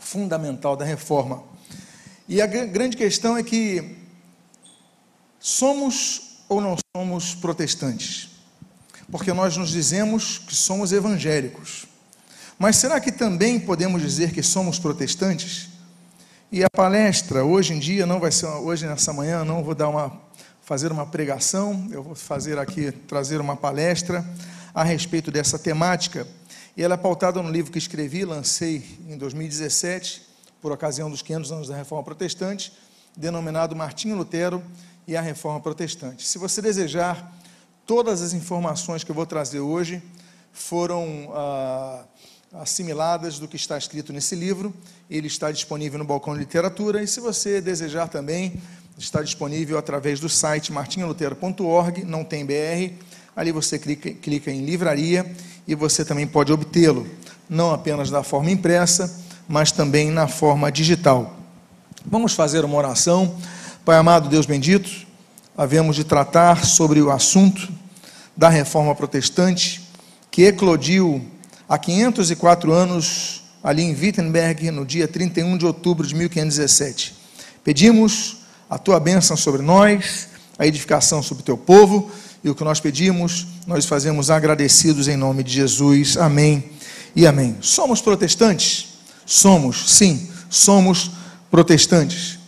fundamental da reforma. E a grande questão é que somos ou não somos protestantes? Porque nós nos dizemos que somos evangélicos. Mas será que também podemos dizer que somos protestantes? E a palestra hoje em dia não vai ser hoje nessa manhã não vou dar uma fazer uma pregação, eu vou fazer aqui trazer uma palestra a respeito dessa temática e ela é pautada no livro que escrevi, lancei em 2017, por ocasião dos 500 anos da Reforma Protestante, denominado Martinho Lutero e a Reforma Protestante. Se você desejar, todas as informações que eu vou trazer hoje foram ah, assimiladas do que está escrito nesse livro. Ele está disponível no Balcão de Literatura e, se você desejar também, está disponível através do site martinholutero.org, não tem BR. Ali você clica, clica em livraria e você também pode obtê-lo, não apenas da forma impressa, mas também na forma digital. Vamos fazer uma oração. Pai amado, Deus bendito, havemos de tratar sobre o assunto da reforma protestante que eclodiu há 504 anos ali em Wittenberg, no dia 31 de outubro de 1517. Pedimos a tua bênção sobre nós, a edificação sobre o teu povo e o que nós pedimos, nós fazemos agradecidos em nome de Jesus. Amém e amém. Somos protestantes? Somos, sim, somos protestantes.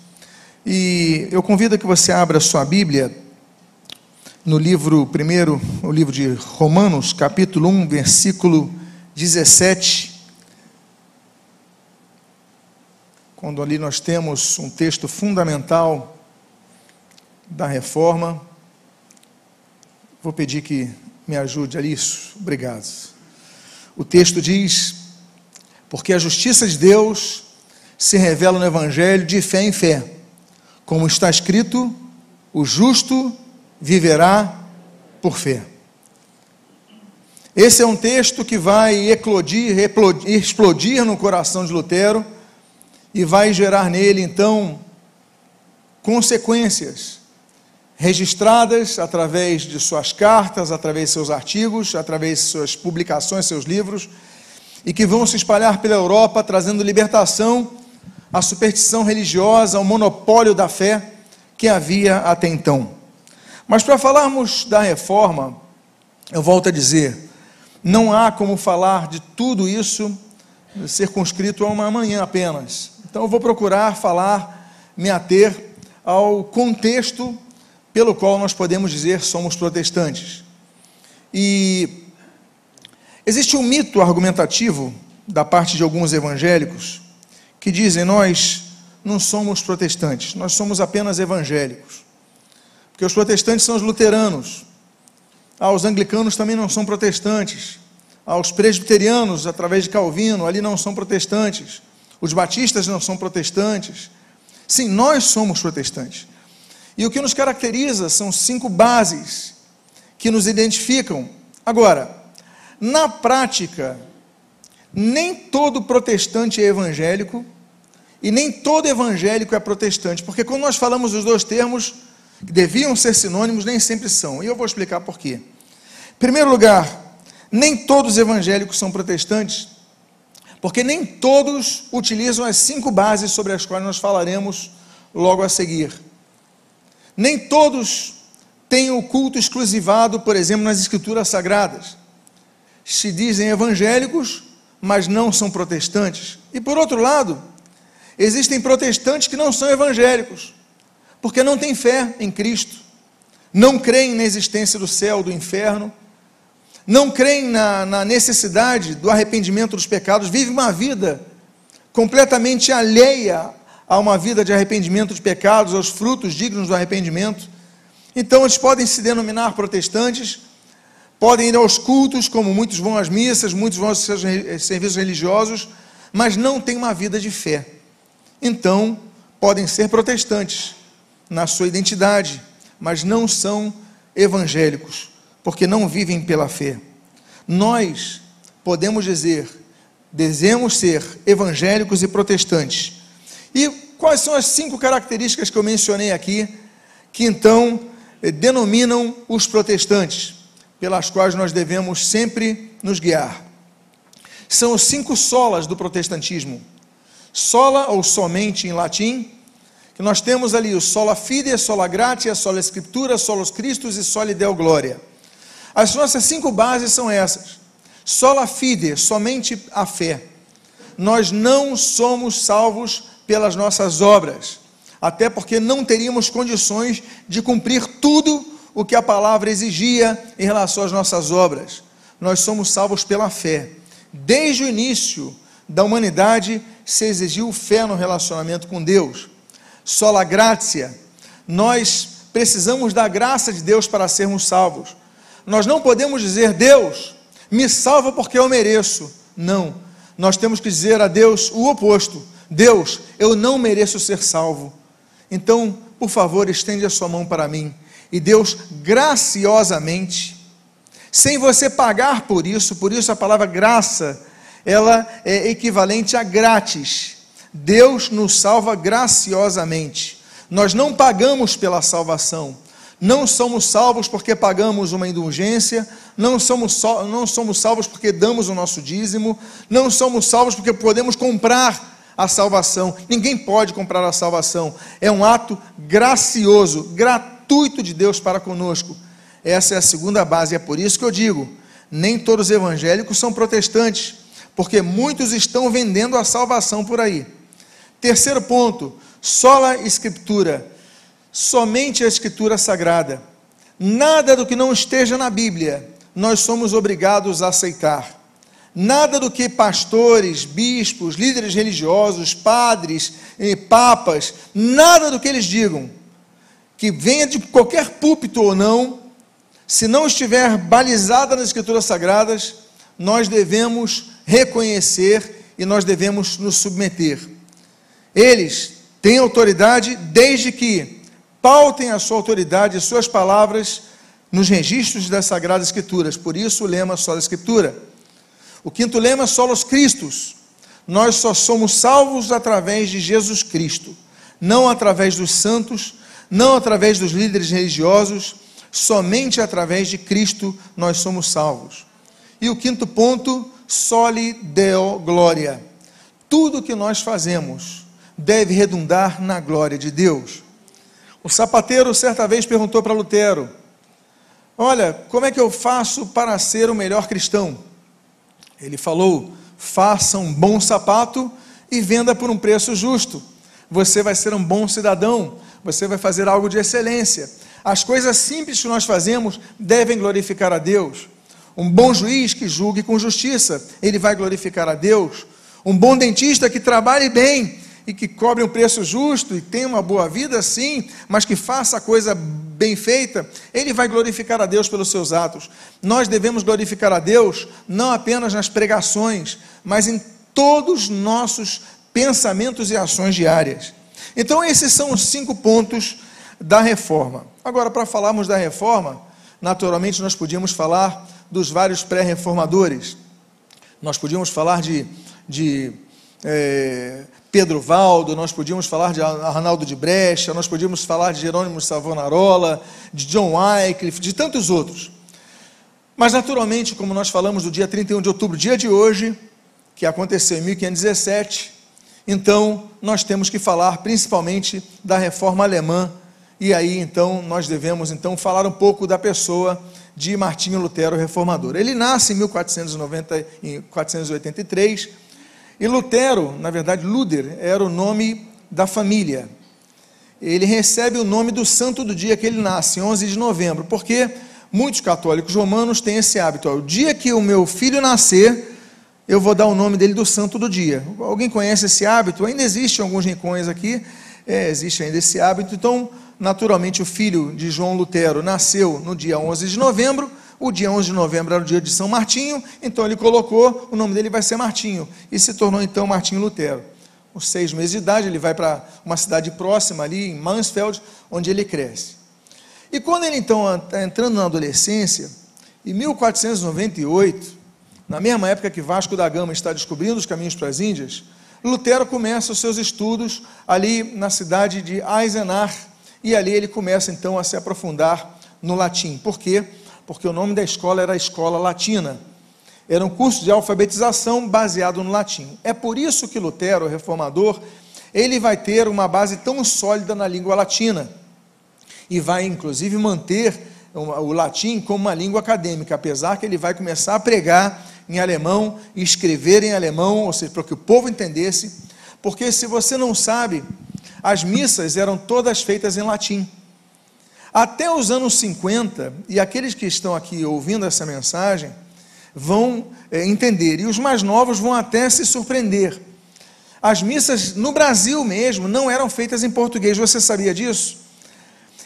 E eu convido que você abra sua Bíblia no livro, primeiro, o livro de Romanos, capítulo 1, versículo 17. Quando ali nós temos um texto fundamental da reforma. Vou pedir que me ajude a isso. Obrigado. O texto diz: Porque a justiça de Deus se revela no Evangelho de fé em fé. Como está escrito, o justo viverá por fé. Esse é um texto que vai eclodir, explodir no coração de Lutero e vai gerar nele, então, consequências registradas através de suas cartas, através de seus artigos, através de suas publicações, seus livros, e que vão se espalhar pela Europa, trazendo libertação à superstição religiosa, ao monopólio da fé que havia até então. Mas para falarmos da reforma, eu volto a dizer, não há como falar de tudo isso circunscrito a uma manhã apenas. Então eu vou procurar falar, me ater ao contexto pelo qual nós podemos dizer somos protestantes. E existe um mito argumentativo da parte de alguns evangélicos que dizem nós não somos protestantes, nós somos apenas evangélicos. Porque os protestantes são os luteranos. Ah, os anglicanos também não são protestantes. Ah, os presbiterianos, através de Calvino, ali não são protestantes. Os batistas não são protestantes. Sim, nós somos protestantes. E o que nos caracteriza são cinco bases que nos identificam. Agora, na prática, nem todo protestante é evangélico e nem todo evangélico é protestante, porque quando nós falamos os dois termos que deviam ser sinônimos, nem sempre são. E eu vou explicar por quê. Em primeiro lugar, nem todos os evangélicos são protestantes, porque nem todos utilizam as cinco bases sobre as quais nós falaremos logo a seguir. Nem todos têm o culto exclusivado, por exemplo, nas escrituras sagradas. Se dizem evangélicos, mas não são protestantes. E por outro lado, existem protestantes que não são evangélicos, porque não têm fé em Cristo, não creem na existência do céu, do inferno, não creem na, na necessidade do arrependimento dos pecados, vivem uma vida completamente alheia a uma vida de arrependimento de pecados, aos frutos dignos do arrependimento. Então, eles podem se denominar protestantes, podem ir aos cultos, como muitos vão às missas, muitos vão aos seus serviços religiosos, mas não têm uma vida de fé. Então, podem ser protestantes na sua identidade, mas não são evangélicos, porque não vivem pela fé. Nós podemos dizer, devemos ser evangélicos e protestantes e quais são as cinco características que eu mencionei aqui, que então eh, denominam os protestantes, pelas quais nós devemos sempre nos guiar? são os cinco solas do protestantismo. Sola ou somente em latim, que nós temos ali o sola fide, sola gratia, sola escritura, solos Christus e soli deo gloria. As nossas cinco bases são essas. Sola fide, somente a fé. Nós não somos salvos pelas nossas obras, até porque não teríamos condições de cumprir tudo o que a palavra exigia em relação às nossas obras. Nós somos salvos pela fé. Desde o início da humanidade se exigiu fé no relacionamento com Deus. Sola gratia. Nós precisamos da graça de Deus para sermos salvos. Nós não podemos dizer, Deus, me salva porque eu mereço. Não. Nós temos que dizer a Deus o oposto. Deus, eu não mereço ser salvo. Então, por favor, estende a sua mão para mim. E Deus graciosamente sem você pagar por isso, por isso a palavra graça, ela é equivalente a grátis. Deus nos salva graciosamente. Nós não pagamos pela salvação. Não somos salvos porque pagamos uma indulgência, não somos, não somos salvos porque damos o nosso dízimo, não somos salvos porque podemos comprar a salvação. Ninguém pode comprar a salvação. É um ato gracioso, gratuito de Deus para conosco. Essa é a segunda base, é por isso que eu digo: nem todos os evangélicos são protestantes, porque muitos estão vendendo a salvação por aí. Terceiro ponto: sola escritura, somente a escritura sagrada. Nada do que não esteja na Bíblia nós somos obrigados a aceitar. Nada do que pastores, bispos, líderes religiosos, padres, papas, nada do que eles digam, que venha de qualquer púlpito ou não, se não estiver balizada nas Escrituras Sagradas, nós devemos reconhecer e nós devemos nos submeter. Eles têm autoridade desde que pautem a sua autoridade e suas palavras nos registros das Sagradas Escrituras. Por isso o lema só da Escritura. O quinto lema, solos Cristos. Nós só somos salvos através de Jesus Cristo, não através dos santos, não através dos líderes religiosos, Somente através de Cristo nós somos salvos. E o quinto ponto, soli deo glória. Tudo que nós fazemos deve redundar na glória de Deus. O sapateiro certa vez perguntou para Lutero: Olha, como é que eu faço para ser o melhor cristão? Ele falou: Faça um bom sapato e venda por um preço justo. Você vai ser um bom cidadão, você vai fazer algo de excelência. As coisas simples que nós fazemos devem glorificar a Deus. Um bom juiz que julgue com justiça, ele vai glorificar a Deus. Um bom dentista que trabalhe bem e que cobre um preço justo e tenha uma boa vida, sim, mas que faça a coisa bem feita, ele vai glorificar a Deus pelos seus atos. Nós devemos glorificar a Deus não apenas nas pregações, mas em todos os nossos pensamentos e ações diárias. Então, esses são os cinco pontos da reforma. Agora, para falarmos da reforma, naturalmente nós podíamos falar dos vários pré-reformadores. Nós podíamos falar de, de é, Pedro Valdo, nós podíamos falar de Arnaldo de Brecha, nós podíamos falar de Jerônimo Savonarola, de John Wycliffe, de tantos outros. Mas, naturalmente, como nós falamos do dia 31 de outubro, dia de hoje, que aconteceu em 1517, então nós temos que falar principalmente da reforma alemã e aí então nós devemos então falar um pouco da pessoa de Martinho Lutero Reformador. Ele nasce em 1490, 1483 e Lutero, na verdade Luder, era o nome da família. Ele recebe o nome do santo do dia que ele nasce, 11 de novembro, porque muitos católicos romanos têm esse hábito. Ó, o dia que o meu filho nascer, eu vou dar o nome dele do santo do dia. Alguém conhece esse hábito? Ainda existem alguns rincões aqui, é, existe ainda esse hábito. Então, Naturalmente, o filho de João Lutero nasceu no dia 11 de novembro. O dia 11 de novembro era o dia de São Martinho, então ele colocou, o nome dele vai ser Martinho, e se tornou então Martinho Lutero. Com seis meses de idade, ele vai para uma cidade próxima ali, em Mansfeld, onde ele cresce. E quando ele então está entrando na adolescência, em 1498, na mesma época que Vasco da Gama está descobrindo os caminhos para as Índias, Lutero começa os seus estudos ali na cidade de Eisenach, e ali ele começa então a se aprofundar no latim. Por quê? Porque o nome da escola era Escola Latina. Era um curso de alfabetização baseado no latim. É por isso que Lutero, o reformador, ele vai ter uma base tão sólida na língua latina e vai inclusive manter o latim como uma língua acadêmica, apesar que ele vai começar a pregar em alemão escrever em alemão, ou seja, para que o povo entendesse, porque se você não sabe, as missas eram todas feitas em latim. Até os anos 50, e aqueles que estão aqui ouvindo essa mensagem vão é, entender, e os mais novos vão até se surpreender. As missas no Brasil mesmo não eram feitas em português, você sabia disso?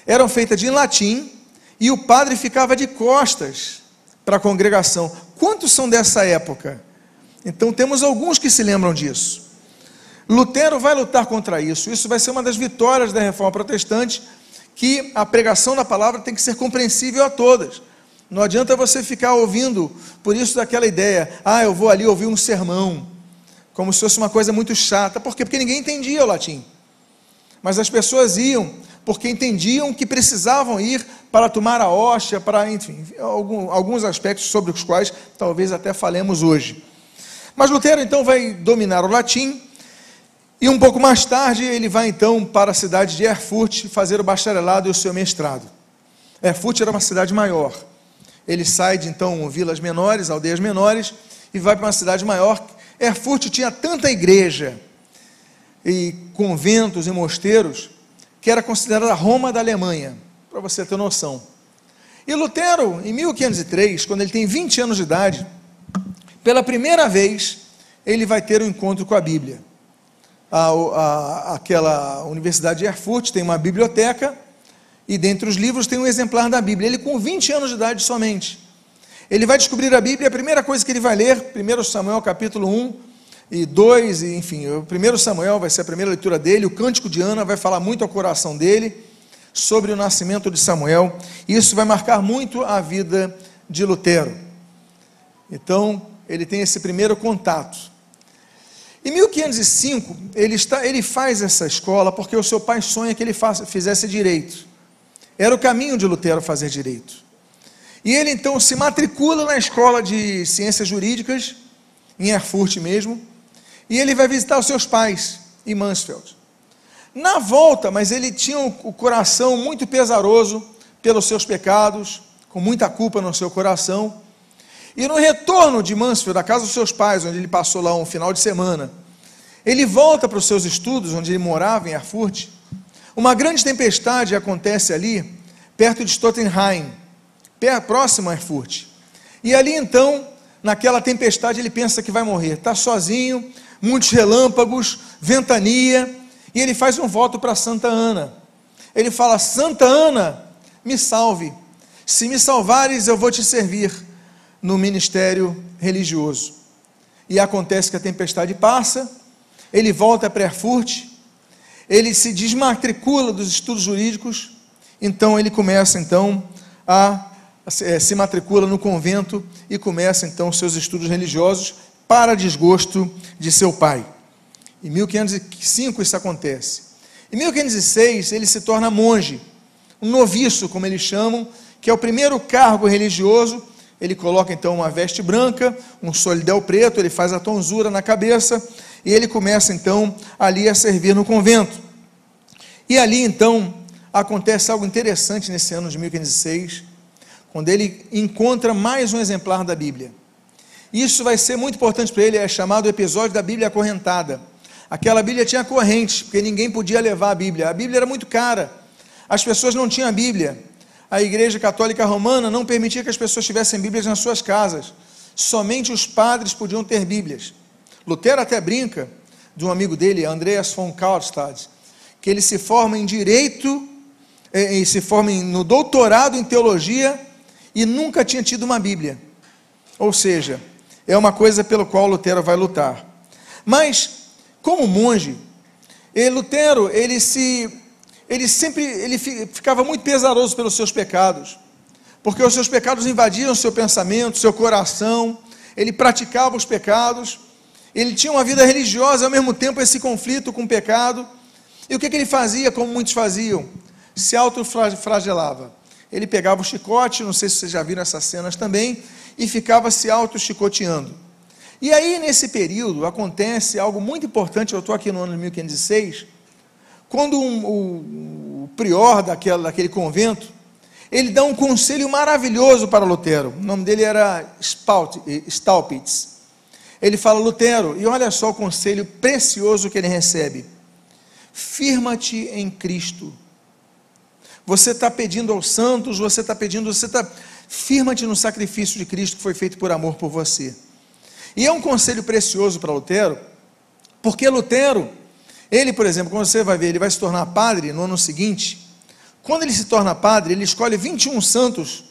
Eram feitas em latim e o padre ficava de costas para a congregação. Quantos são dessa época? Então temos alguns que se lembram disso. Lutero vai lutar contra isso. Isso vai ser uma das vitórias da reforma protestante que a pregação da palavra tem que ser compreensível a todas. Não adianta você ficar ouvindo, por isso daquela ideia, ah, eu vou ali ouvir um sermão, como se fosse uma coisa muito chata. Por quê? Porque ninguém entendia o latim. Mas as pessoas iam porque entendiam que precisavam ir para tomar a hóstia, para, enfim, alguns aspectos sobre os quais talvez até falemos hoje. Mas Lutero então vai dominar o latim e um pouco mais tarde ele vai então para a cidade de Erfurt fazer o bacharelado e o seu mestrado. Erfurt era uma cidade maior. Ele sai de então vilas menores, aldeias menores e vai para uma cidade maior. Erfurt tinha tanta igreja e conventos e mosteiros que era considerada a Roma da Alemanha, para você ter noção. E Lutero, em 1503, quando ele tem 20 anos de idade, pela primeira vez, ele vai ter um encontro com a Bíblia a, a, aquela Universidade de Erfurt tem uma biblioteca e dentre os livros tem um exemplar da Bíblia. Ele com 20 anos de idade somente. Ele vai descobrir a Bíblia, a primeira coisa que ele vai ler, 1 Samuel capítulo 1 e 2, e, enfim, o 1 Samuel vai ser a primeira leitura dele, o Cântico de Ana vai falar muito ao coração dele sobre o nascimento de Samuel. Isso vai marcar muito a vida de Lutero. Então, ele tem esse primeiro contato. Em 1505, ele, está, ele faz essa escola porque o seu pai sonha que ele faça, fizesse direito. Era o caminho de Lutero fazer direito. E ele então se matricula na escola de ciências jurídicas, em Erfurt mesmo, e ele vai visitar os seus pais em Mansfeld. Na volta, mas ele tinha o coração muito pesaroso pelos seus pecados, com muita culpa no seu coração, e no retorno de Mansfield, da casa dos seus pais, onde ele passou lá um final de semana, ele volta para os seus estudos, onde ele morava, em Erfurt. Uma grande tempestade acontece ali, perto de Stottenheim, próximo a Erfurt. E ali então, naquela tempestade, ele pensa que vai morrer. Está sozinho, muitos relâmpagos, ventania, e ele faz um voto para Santa Ana. Ele fala: Santa Ana, me salve. Se me salvares, eu vou te servir no ministério religioso. E acontece que a tempestade passa, ele volta para Erfurt, ele se desmatricula dos estudos jurídicos, então ele começa então a, a se matricula no convento e começa então seus estudos religiosos para desgosto de seu pai. Em 1505 isso acontece. Em 1506 ele se torna monge, um noviço, como eles chamam, que é o primeiro cargo religioso ele coloca então uma veste branca, um solidel preto, ele faz a tonsura na cabeça e ele começa então ali a servir no convento. E ali então acontece algo interessante nesse ano de 1506, quando ele encontra mais um exemplar da Bíblia. Isso vai ser muito importante para ele, é chamado episódio da Bíblia acorrentada. Aquela Bíblia tinha corrente, porque ninguém podia levar a Bíblia. A Bíblia era muito cara. As pessoas não tinham a Bíblia a Igreja Católica Romana não permitia que as pessoas tivessem Bíblias nas suas casas. Somente os padres podiam ter Bíblias. Lutero até brinca de um amigo dele, Andreas von Karlstadt, que ele se forma em direito eh, e se forma no doutorado em teologia e nunca tinha tido uma Bíblia. Ou seja, é uma coisa pelo qual Lutero vai lutar. Mas, como monge, Lutero ele se ele sempre ele ficava muito pesaroso pelos seus pecados, porque os seus pecados invadiam seu pensamento, seu coração, ele praticava os pecados, ele tinha uma vida religiosa ao mesmo tempo esse conflito com o pecado. E o que, que ele fazia, como muitos faziam? Se autoflagelava. Ele pegava o chicote, não sei se vocês já viram essas cenas também, e ficava se auto-chicoteando. E aí, nesse período, acontece algo muito importante. Eu estou aqui no ano de 1506, quando um, o, o prior daquela, daquele convento ele dá um conselho maravilhoso para Lutero. O nome dele era Staupitz. Ele fala, Lutero, e olha só o conselho precioso que ele recebe: firma-te em Cristo. Você está pedindo aos santos, você está pedindo, você está. Firma-te no sacrifício de Cristo que foi feito por amor por você. E é um conselho precioso para Lutero, porque Lutero, ele, por exemplo, quando você vai ver, ele vai se tornar padre no ano seguinte, quando ele se torna padre, ele escolhe 21 santos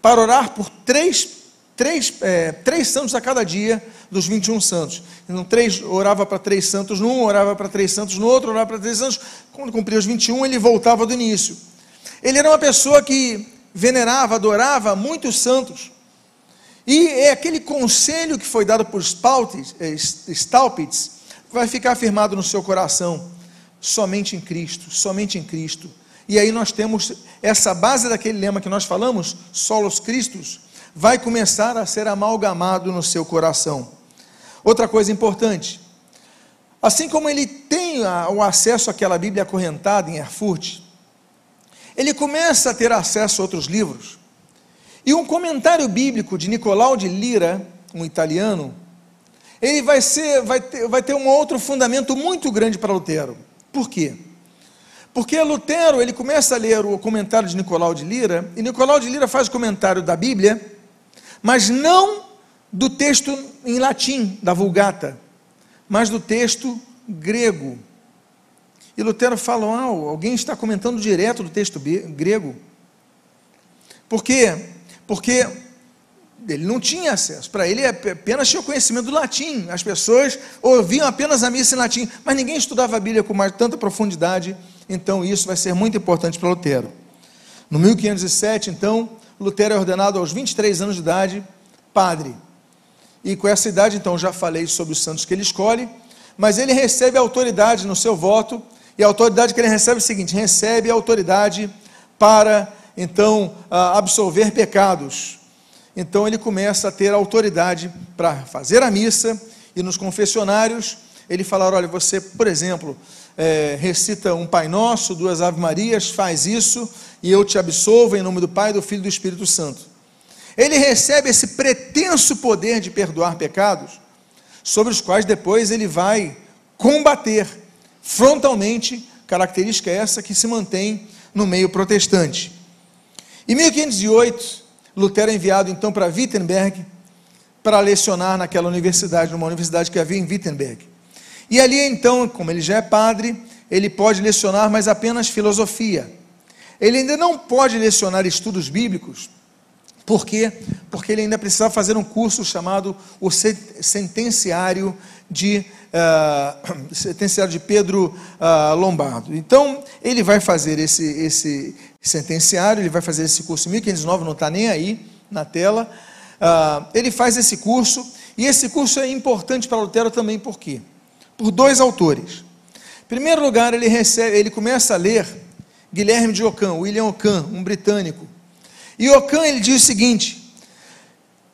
para orar por três, três, é, três santos a cada dia dos 21 santos. Então, três, orava para três santos num, orava para três santos no outro, orava para três santos. Quando cumpria os 21, ele voltava do início. Ele era uma pessoa que venerava, adorava muitos santos. E é aquele conselho que foi dado por é, Staupitz vai ficar afirmado no seu coração. Somente em Cristo, somente em Cristo. E aí nós temos essa base daquele lema que nós falamos, solos Cristos, vai começar a ser amalgamado no seu coração. Outra coisa importante, assim como ele tem o acesso àquela Bíblia acorrentada em Erfurt, ele começa a ter acesso a outros livros. E um comentário bíblico de Nicolau de Lira, um italiano, ele vai, ser, vai, ter, vai ter um outro fundamento muito grande para Lutero. Por quê? Porque Lutero, ele começa a ler o comentário de Nicolau de Lira, e Nicolau de Lira faz o comentário da Bíblia, mas não do texto em latim, da Vulgata, mas do texto grego. E Lutero fala: ah, alguém está comentando direto do texto grego. Por quê? Porque ele não tinha acesso. Para ele apenas tinha o conhecimento do latim. As pessoas ouviam apenas a missa em latim, mas ninguém estudava a Bíblia com mais tanta profundidade então isso vai ser muito importante para Lutero. No 1507, então, Lutero é ordenado aos 23 anos de idade padre. E com essa idade, então, já falei sobre os santos que ele escolhe, mas ele recebe autoridade no seu voto, e a autoridade que ele recebe é o seguinte: recebe a autoridade para, então, absolver pecados. Então ele começa a ter autoridade para fazer a missa e nos confessionários ele falar: olha, você, por exemplo, é, recita um Pai Nosso, duas Ave Marias, faz isso e eu te absolvo em nome do Pai, do Filho e do Espírito Santo. Ele recebe esse pretenso poder de perdoar pecados, sobre os quais depois ele vai combater frontalmente, característica essa que se mantém no meio protestante. Em 1508, Lutero é enviado então para Wittenberg para lecionar naquela universidade, numa universidade que havia em Wittenberg. E ali então, como ele já é padre, ele pode lecionar, mas apenas filosofia. Ele ainda não pode lecionar estudos bíblicos. Por quê? Porque ele ainda precisa fazer um curso chamado o Sentenciário de, uh, sentenciário de Pedro uh, Lombardo. Então, ele vai fazer esse, esse sentenciário, ele vai fazer esse curso em 1509, não está nem aí na tela. Uh, ele faz esse curso, e esse curso é importante para Lutero também, por quê? por dois autores. Em primeiro lugar, ele, recebe, ele começa a ler Guilherme de Ockham, William Ockham, um britânico. E Ockham ele diz o seguinte: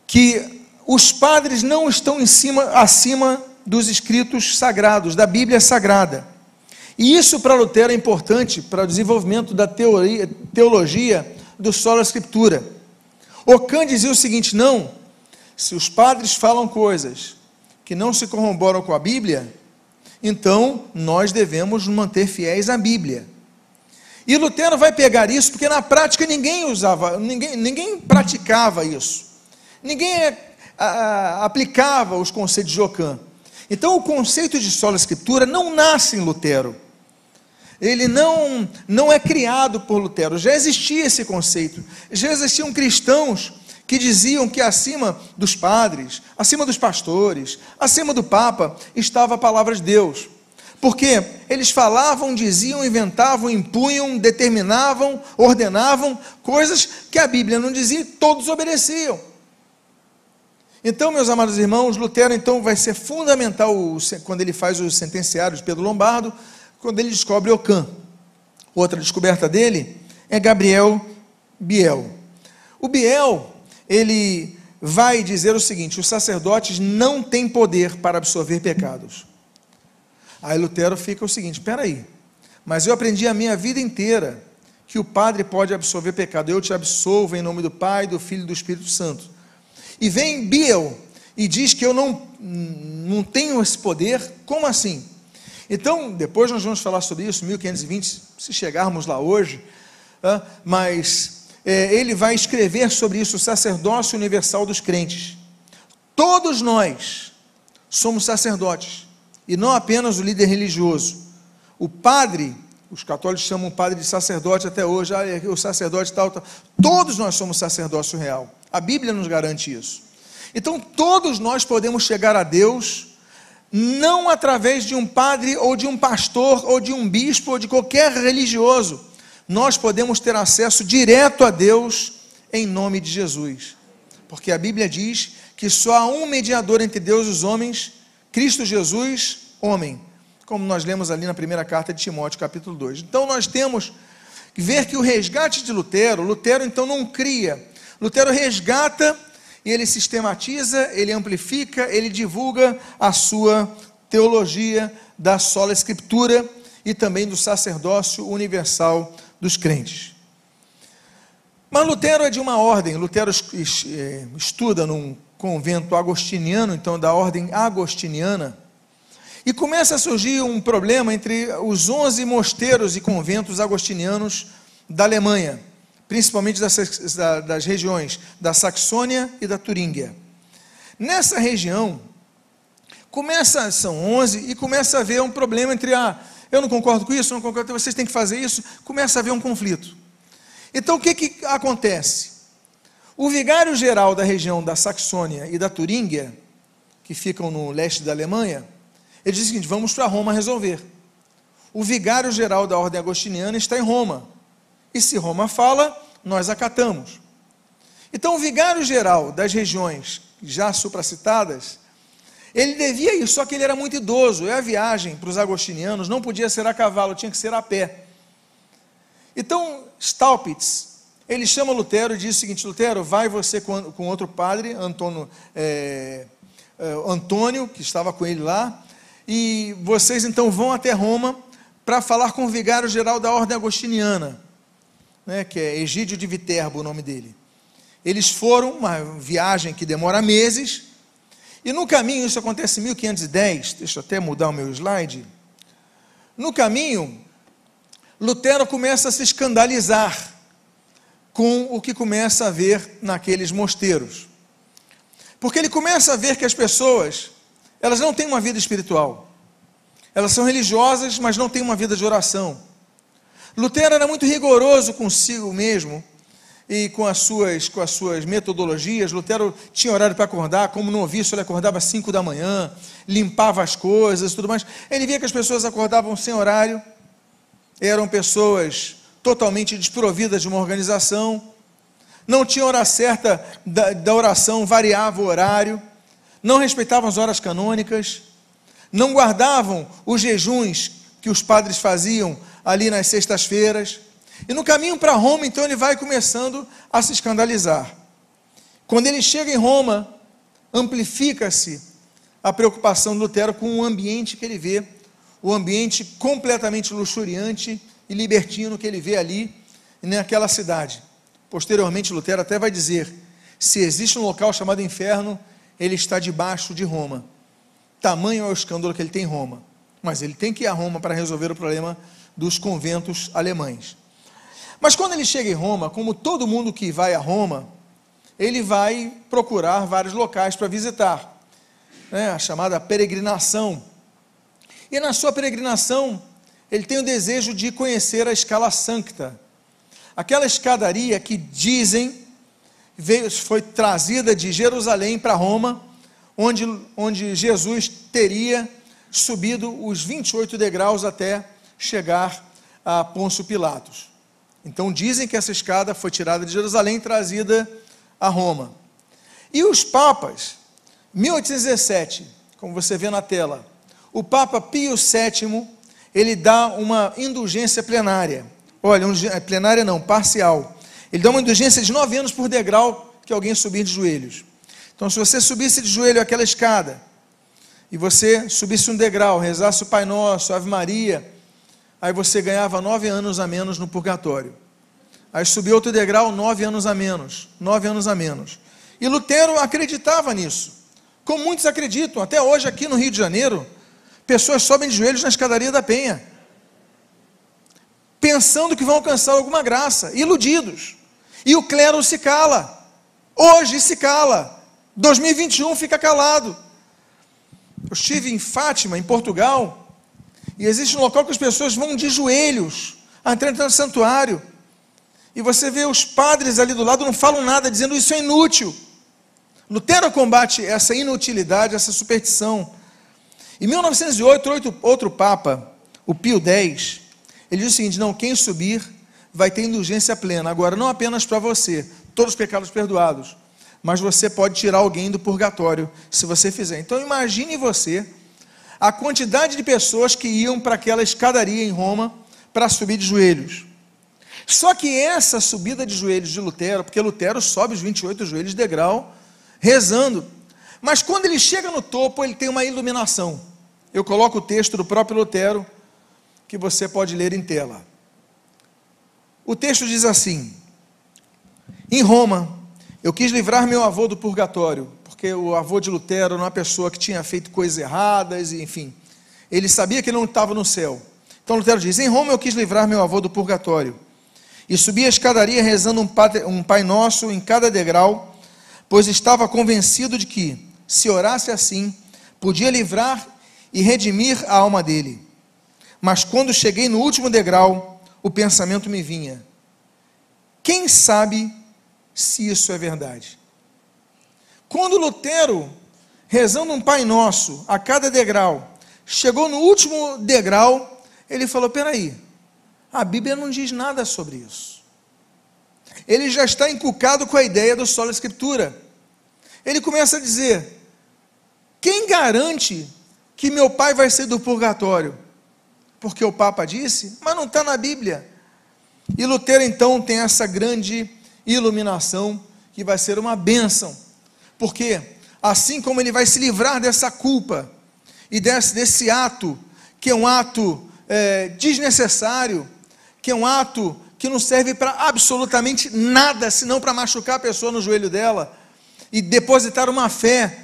que os padres não estão em cima, acima dos escritos sagrados, da Bíblia Sagrada. E isso para Lutero é importante para o desenvolvimento da teoria, teologia do solo escritura. Ockham dizia o seguinte: não, se os padres falam coisas que não se corroboram com a Bíblia, então nós devemos manter fiéis à Bíblia. E Lutero vai pegar isso porque na prática ninguém usava, ninguém, ninguém praticava isso. Ninguém a, é, a, aplicava os conceitos de Ockham. Então o conceito de sola escritura não nasce em Lutero. Ele não, não é criado por Lutero. Já existia esse conceito. Já existiam cristãos que diziam que acima dos padres, acima dos pastores, acima do Papa, estava a palavra de Deus. Porque eles falavam, diziam, inventavam, impunham, determinavam, ordenavam coisas que a Bíblia não dizia, todos obedeciam. Então, meus amados irmãos, Lutero então vai ser fundamental quando ele faz os sentenciários de Pedro Lombardo, quando ele descobre Ocã. Outra descoberta dele é Gabriel Biel. O Biel, ele vai dizer o seguinte: os sacerdotes não têm poder para absorver pecados. Aí Lutero fica o seguinte: espera aí, mas eu aprendi a minha vida inteira que o padre pode absorver pecado. Eu te absolvo em nome do Pai, do Filho e do Espírito Santo. E vem Biel e diz que eu não, não tenho esse poder. Como assim? Então, depois nós vamos falar sobre isso, 1520, se chegarmos lá hoje, mas é, ele vai escrever sobre isso, o sacerdócio universal dos crentes. Todos nós somos sacerdotes, e não apenas o líder religioso. O padre, os católicos chamam o padre de sacerdote até hoje, ah, é o sacerdote tal, tal. Todos nós somos sacerdócio real. A Bíblia nos garante isso. Então, todos nós podemos chegar a Deus não através de um padre ou de um pastor ou de um bispo ou de qualquer religioso. Nós podemos ter acesso direto a Deus em nome de Jesus. Porque a Bíblia diz que só há um mediador entre Deus e os homens, Cristo Jesus, homem. Como nós lemos ali na primeira carta de Timóteo, capítulo 2. Então nós temos que ver que o resgate de Lutero, Lutero então não cria, Lutero resgata e ele sistematiza, ele amplifica, ele divulga a sua teologia da sola escritura e também do sacerdócio universal dos crentes. Mas Lutero é de uma ordem, Lutero é, estuda num convento agostiniano, então da ordem agostiniana, e começa a surgir um problema entre os 11 mosteiros e conventos agostinianos da Alemanha principalmente das, das regiões da Saxônia e da Turíngia. Nessa região, começa, são 11, e começa a haver um problema entre a, eu não concordo com isso, não concordo, vocês têm que fazer isso, começa a haver um conflito. Então o que, que acontece? O vigário-geral da região da Saxônia e da Turíngia, que ficam no leste da Alemanha, ele diz o seguinte: vamos para Roma resolver. O vigário-geral da ordem agostiniana está em Roma. E se Roma fala, nós acatamos. Então, o vigário-geral das regiões já supracitadas, ele devia ir, só que ele era muito idoso, e a viagem para os agostinianos não podia ser a cavalo, tinha que ser a pé. Então, Staupitz, ele chama Lutero e diz o seguinte: Lutero, vai você com, com outro padre, Antônio, é, é, Antônio, que estava com ele lá, e vocês então vão até Roma para falar com o vigário-geral da ordem agostiniana né, que é Egídio de Viterbo o nome dele. Eles foram, uma viagem que demora meses, e no caminho, isso acontece em 1510, deixa eu até mudar o meu slide. No caminho, Lutero começa a se escandalizar com o que começa a ver naqueles mosteiros. Porque ele começa a ver que as pessoas, elas não têm uma vida espiritual. Elas são religiosas, mas não têm uma vida de oração. Lutero era muito rigoroso consigo mesmo e com as suas, com as suas metodologias. Lutero tinha horário para acordar, como noviço, ele acordava às 5 da manhã, limpava as coisas tudo mais. Ele via que as pessoas acordavam sem horário, eram pessoas totalmente desprovidas de uma organização, não tinha hora certa da, da oração, variava o horário, não respeitavam as horas canônicas, não guardavam os jejuns que os padres faziam ali nas sextas-feiras. E no caminho para Roma, então, ele vai começando a se escandalizar. Quando ele chega em Roma, amplifica-se a preocupação de Lutero com o ambiente que ele vê, o ambiente completamente luxuriante e libertino que ele vê ali naquela cidade. Posteriormente, Lutero até vai dizer: se existe um local chamado inferno, ele está debaixo de Roma. Tamanho é o escândalo que ele tem em Roma. Mas ele tem que ir a Roma para resolver o problema dos conventos alemães. Mas quando ele chega em Roma, como todo mundo que vai a Roma, ele vai procurar vários locais para visitar, né, a chamada peregrinação. E na sua peregrinação, ele tem o desejo de conhecer a escala sancta, aquela escadaria que dizem veio, foi trazida de Jerusalém para Roma, onde, onde Jesus teria subido os 28 degraus até chegar a Pôncio Pilatos. Então dizem que essa escada foi tirada de Jerusalém e trazida a Roma. E os papas, 1817, como você vê na tela, o Papa Pio VII, ele dá uma indulgência plenária. Olha, é plenária não, parcial. Ele dá uma indulgência de nove anos por degrau que alguém subir de joelhos. Então, se você subisse de joelho aquela escada, e você subisse um degrau, rezasse o Pai Nosso, Ave Maria, aí você ganhava nove anos a menos no purgatório. Aí subiu outro degrau, nove anos a menos, nove anos a menos. E Lutero acreditava nisso, como muitos acreditam. Até hoje, aqui no Rio de Janeiro, pessoas sobem de joelhos na escadaria da Penha, pensando que vão alcançar alguma graça, iludidos. E o clero se cala, hoje se cala, 2021 fica calado. Eu estive em Fátima, em Portugal, e existe um local que as pessoas vão de joelhos, entrando no santuário. E você vê os padres ali do lado não falam nada, dizendo isso é inútil. Lutero combate essa inutilidade, essa superstição. Em 1908, outro, outro Papa, o Pio X, ele diz o seguinte: não, quem subir vai ter indulgência plena. Agora, não apenas para você, todos os pecados perdoados, mas você pode tirar alguém do purgatório se você fizer. Então, imagine você a quantidade de pessoas que iam para aquela escadaria em Roma para subir de joelhos. Só que essa subida de joelhos de Lutero, porque Lutero sobe os 28 joelhos de degrau, rezando, mas quando ele chega no topo, ele tem uma iluminação. Eu coloco o texto do próprio Lutero, que você pode ler em tela. O texto diz assim: Em Roma, eu quis livrar meu avô do purgatório, porque o avô de Lutero era uma pessoa que tinha feito coisas erradas, enfim. Ele sabia que não estava no céu. Então Lutero diz: Em Roma eu quis livrar meu avô do purgatório e subi a escadaria rezando um, padre, um Pai Nosso em cada degrau, pois estava convencido de que, se orasse assim, podia livrar e redimir a alma dele. Mas quando cheguei no último degrau, o pensamento me vinha: quem sabe se isso é verdade? Quando Lutero, rezando um Pai Nosso a cada degrau, chegou no último degrau, ele falou: peraí, a Bíblia não diz nada sobre isso. Ele já está encucado com a ideia do solo escritura. Ele começa a dizer: quem garante que meu pai vai ser do purgatório? Porque o Papa disse, mas não está na Bíblia. E Lutero então tem essa grande iluminação que vai ser uma bênção, porque assim como ele vai se livrar dessa culpa e desse, desse ato, que é um ato é, desnecessário, que é um ato que não serve para absolutamente nada, senão para machucar a pessoa no joelho dela e depositar uma fé,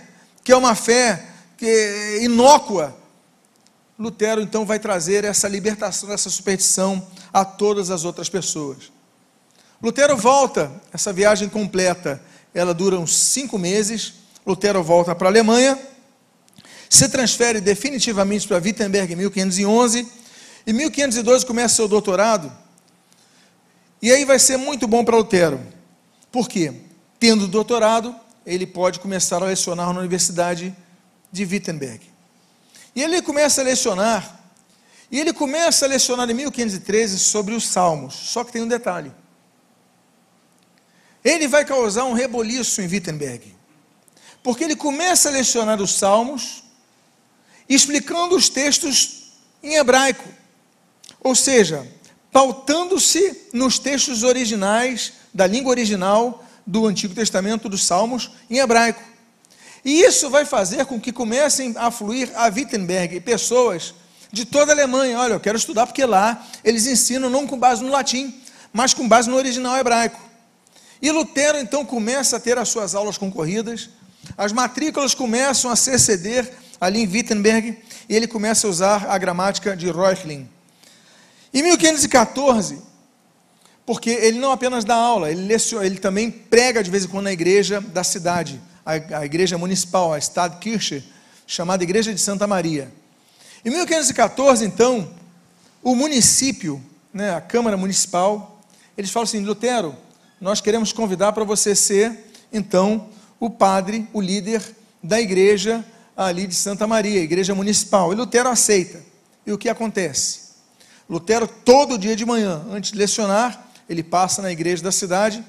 que é uma fé que é inócua. Lutero então vai trazer essa libertação dessa superstição a todas as outras pessoas. Lutero volta, essa viagem completa, ela dura uns cinco meses. Lutero volta para a Alemanha, se transfere definitivamente para Wittenberg em 1511 em 1512 começa seu doutorado, e aí vai ser muito bom para Lutero. Por quê? Tendo doutorado, ele pode começar a lecionar na Universidade de Wittenberg. E ele começa a lecionar, e ele começa a lecionar em 1513 sobre os Salmos, só que tem um detalhe. Ele vai causar um reboliço em Wittenberg, porque ele começa a lecionar os Salmos, explicando os textos em hebraico. Ou seja, pautando-se nos textos originais, da língua original do Antigo Testamento, dos Salmos, em hebraico. E isso vai fazer com que comecem a fluir a Wittenberg pessoas de toda a Alemanha. Olha, eu quero estudar porque lá eles ensinam não com base no latim, mas com base no original hebraico. E Lutero então começa a ter as suas aulas concorridas, as matrículas começam a se exceder ali em Wittenberg, e ele começa a usar a gramática de Reuchlin. Em 1514, porque ele não apenas dá aula, ele, leciona, ele também prega de vez em quando na igreja da cidade, a, a igreja municipal, a Stadtkirche, chamada Igreja de Santa Maria. Em 1514, então, o município, né, a Câmara Municipal, eles falam assim: Lutero, nós queremos convidar para você ser, então, o padre, o líder da igreja ali de Santa Maria, igreja municipal. E Lutero aceita. E o que acontece? Lutero, todo dia de manhã, antes de lecionar, ele passa na igreja da cidade,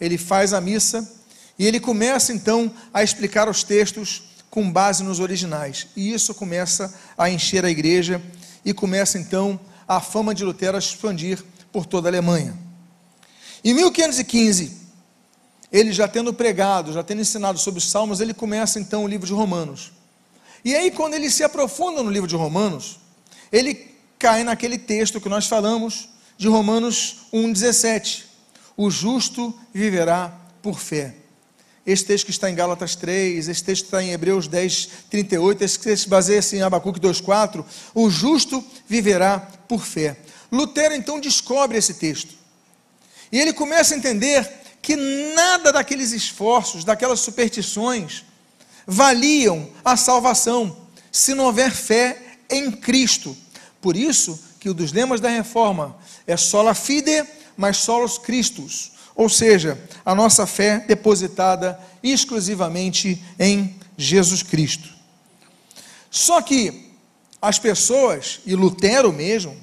ele faz a missa e ele começa então a explicar os textos com base nos originais. E isso começa a encher a igreja e começa então a fama de Lutero a expandir por toda a Alemanha. Em 1515, ele já tendo pregado, já tendo ensinado sobre os Salmos, ele começa então o livro de Romanos. E aí, quando ele se aprofunda no livro de Romanos, ele cai naquele texto que nós falamos de Romanos 1,17: O justo viverá por fé. Esse texto que está em Gálatas 3, esse texto está em Hebreus 10, 38, esse texto baseia-se em Abacuque 2,4. O justo viverá por fé. Lutero então descobre esse texto. E ele começa a entender que nada daqueles esforços, daquelas superstições, valiam a salvação se não houver fé em Cristo. Por isso que o dos lemas da reforma é sola fide, mas solos Christus, ou seja, a nossa fé depositada exclusivamente em Jesus Cristo. Só que as pessoas, e Lutero mesmo,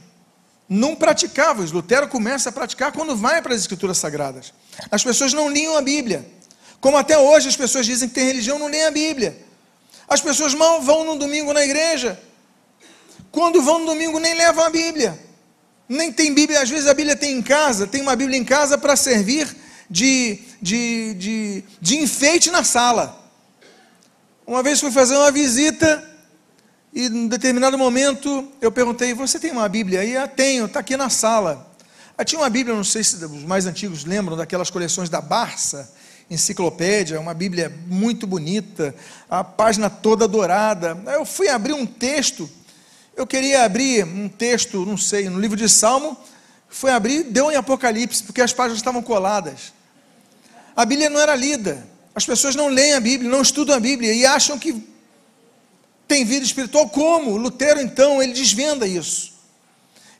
não praticavam isso. Lutero começa a praticar quando vai para as Escrituras Sagradas. As pessoas não liam a Bíblia. Como até hoje as pessoas dizem que tem religião, não leem a Bíblia. As pessoas mal vão no domingo na igreja. Quando vão no domingo, nem levam a Bíblia. Nem tem Bíblia, às vezes a Bíblia tem em casa, tem uma Bíblia em casa para servir de, de, de, de enfeite na sala. Uma vez fui fazer uma visita e em determinado momento eu perguntei: Você tem uma Bíblia? E ah, tenho, está aqui na sala. Ah, tinha uma Bíblia, não sei se os mais antigos lembram daquelas coleções da Barça, enciclopédia, uma Bíblia muito bonita, a página toda dourada. Aí eu fui abrir um texto eu queria abrir um texto, não sei, no livro de Salmo, foi abrir, deu em Apocalipse, porque as páginas estavam coladas. A Bíblia não era lida. As pessoas não leem a Bíblia, não estudam a Bíblia e acham que tem vida espiritual. Como? Lutero, então, ele desvenda isso.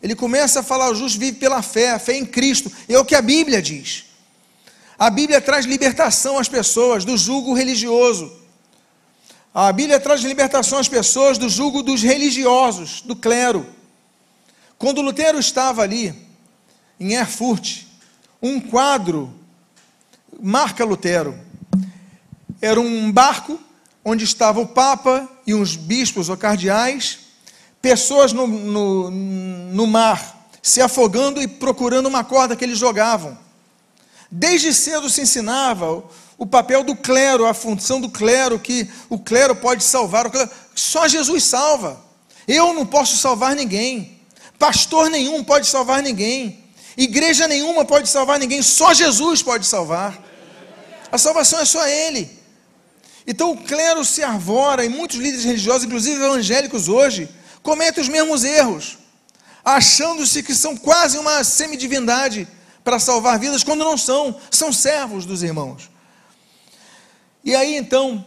Ele começa a falar: o justo vive pela fé, a fé em Cristo. É o que a Bíblia diz. A Bíblia traz libertação às pessoas do jugo religioso. A Bíblia traz libertação às pessoas do jugo dos religiosos, do clero. Quando Lutero estava ali, em Erfurt, um quadro marca Lutero. Era um barco onde estava o Papa e uns bispos ou cardeais, pessoas no, no, no mar se afogando e procurando uma corda que eles jogavam. Desde cedo se ensinava o papel do clero, a função do clero, que o clero pode salvar. Clero, só Jesus salva. Eu não posso salvar ninguém. Pastor nenhum pode salvar ninguém. Igreja nenhuma pode salvar ninguém. Só Jesus pode salvar. A salvação é só Ele. Então o clero se arvora, e muitos líderes religiosos, inclusive evangélicos hoje, cometem os mesmos erros, achando-se que são quase uma semidivindade para salvar vidas, quando não são, são servos dos irmãos. E aí então,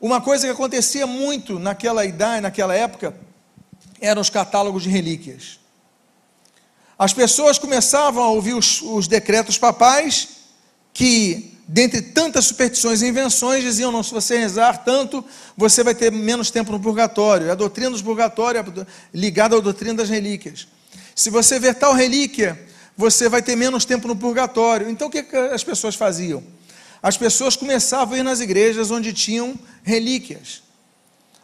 uma coisa que acontecia muito naquela idade, naquela época, eram os catálogos de relíquias. As pessoas começavam a ouvir os, os decretos papais que, dentre tantas superstições e invenções, diziam: não, se você rezar tanto, você vai ter menos tempo no purgatório. A doutrina dos purgatórios é ligada à doutrina das relíquias. Se você ver tal relíquia, você vai ter menos tempo no purgatório. Então o que as pessoas faziam? as pessoas começavam a ir nas igrejas onde tinham relíquias.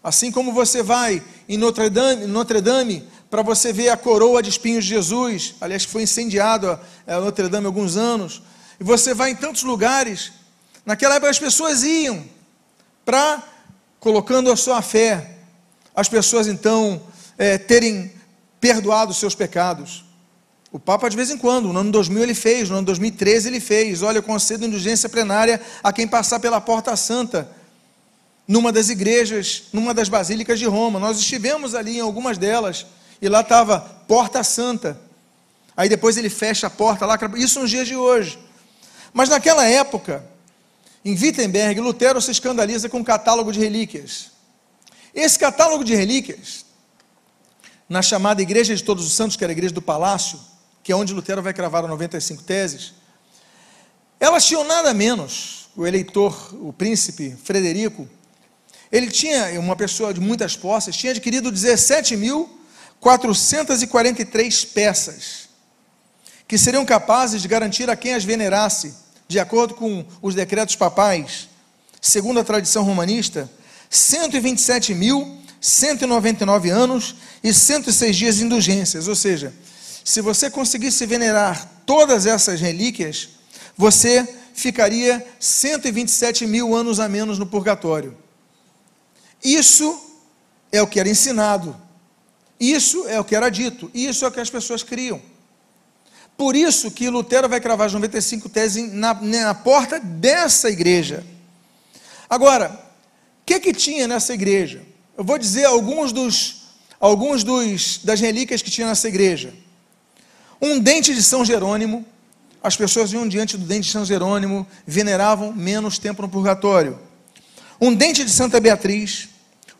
Assim como você vai em Notre Dame, Notre Dame para você ver a coroa de espinhos de Jesus, aliás, foi incendiado a Notre Dame há alguns anos, e você vai em tantos lugares. Naquela época as pessoas iam para, colocando a sua fé, as pessoas então é, terem perdoado os seus pecados. O Papa, de vez em quando, no ano 2000 ele fez, no ano 2013 ele fez. Olha, eu concedo indulgência plenária a quem passar pela Porta Santa, numa das igrejas, numa das basílicas de Roma. Nós estivemos ali em algumas delas, e lá estava Porta Santa. Aí depois ele fecha a porta lá, isso nos dias de hoje. Mas naquela época, em Wittenberg, Lutero se escandaliza com um catálogo de relíquias. Esse catálogo de relíquias, na chamada Igreja de Todos os Santos, que era a igreja do Palácio, que é onde Lutero vai cravar as 95 teses, elas tinham nada menos, o eleitor, o príncipe Frederico, ele tinha, uma pessoa de muitas posses, tinha adquirido 17.443 peças, que seriam capazes de garantir a quem as venerasse, de acordo com os decretos papais, segundo a tradição romanista, 127.199 anos e 106 dias de indulgências, ou seja, se você conseguisse venerar todas essas relíquias, você ficaria 127 mil anos a menos no purgatório. Isso é o que era ensinado, isso é o que era dito, isso é o que as pessoas criam. Por isso que Lutero vai cravar as 95 teses na, na porta dessa igreja. Agora, o que, que tinha nessa igreja? Eu vou dizer alguns dos, alguns dos das relíquias que tinha nessa igreja. Um dente de São Jerônimo, as pessoas iam diante do dente de São Jerônimo, veneravam menos tempo no purgatório. Um dente de Santa Beatriz.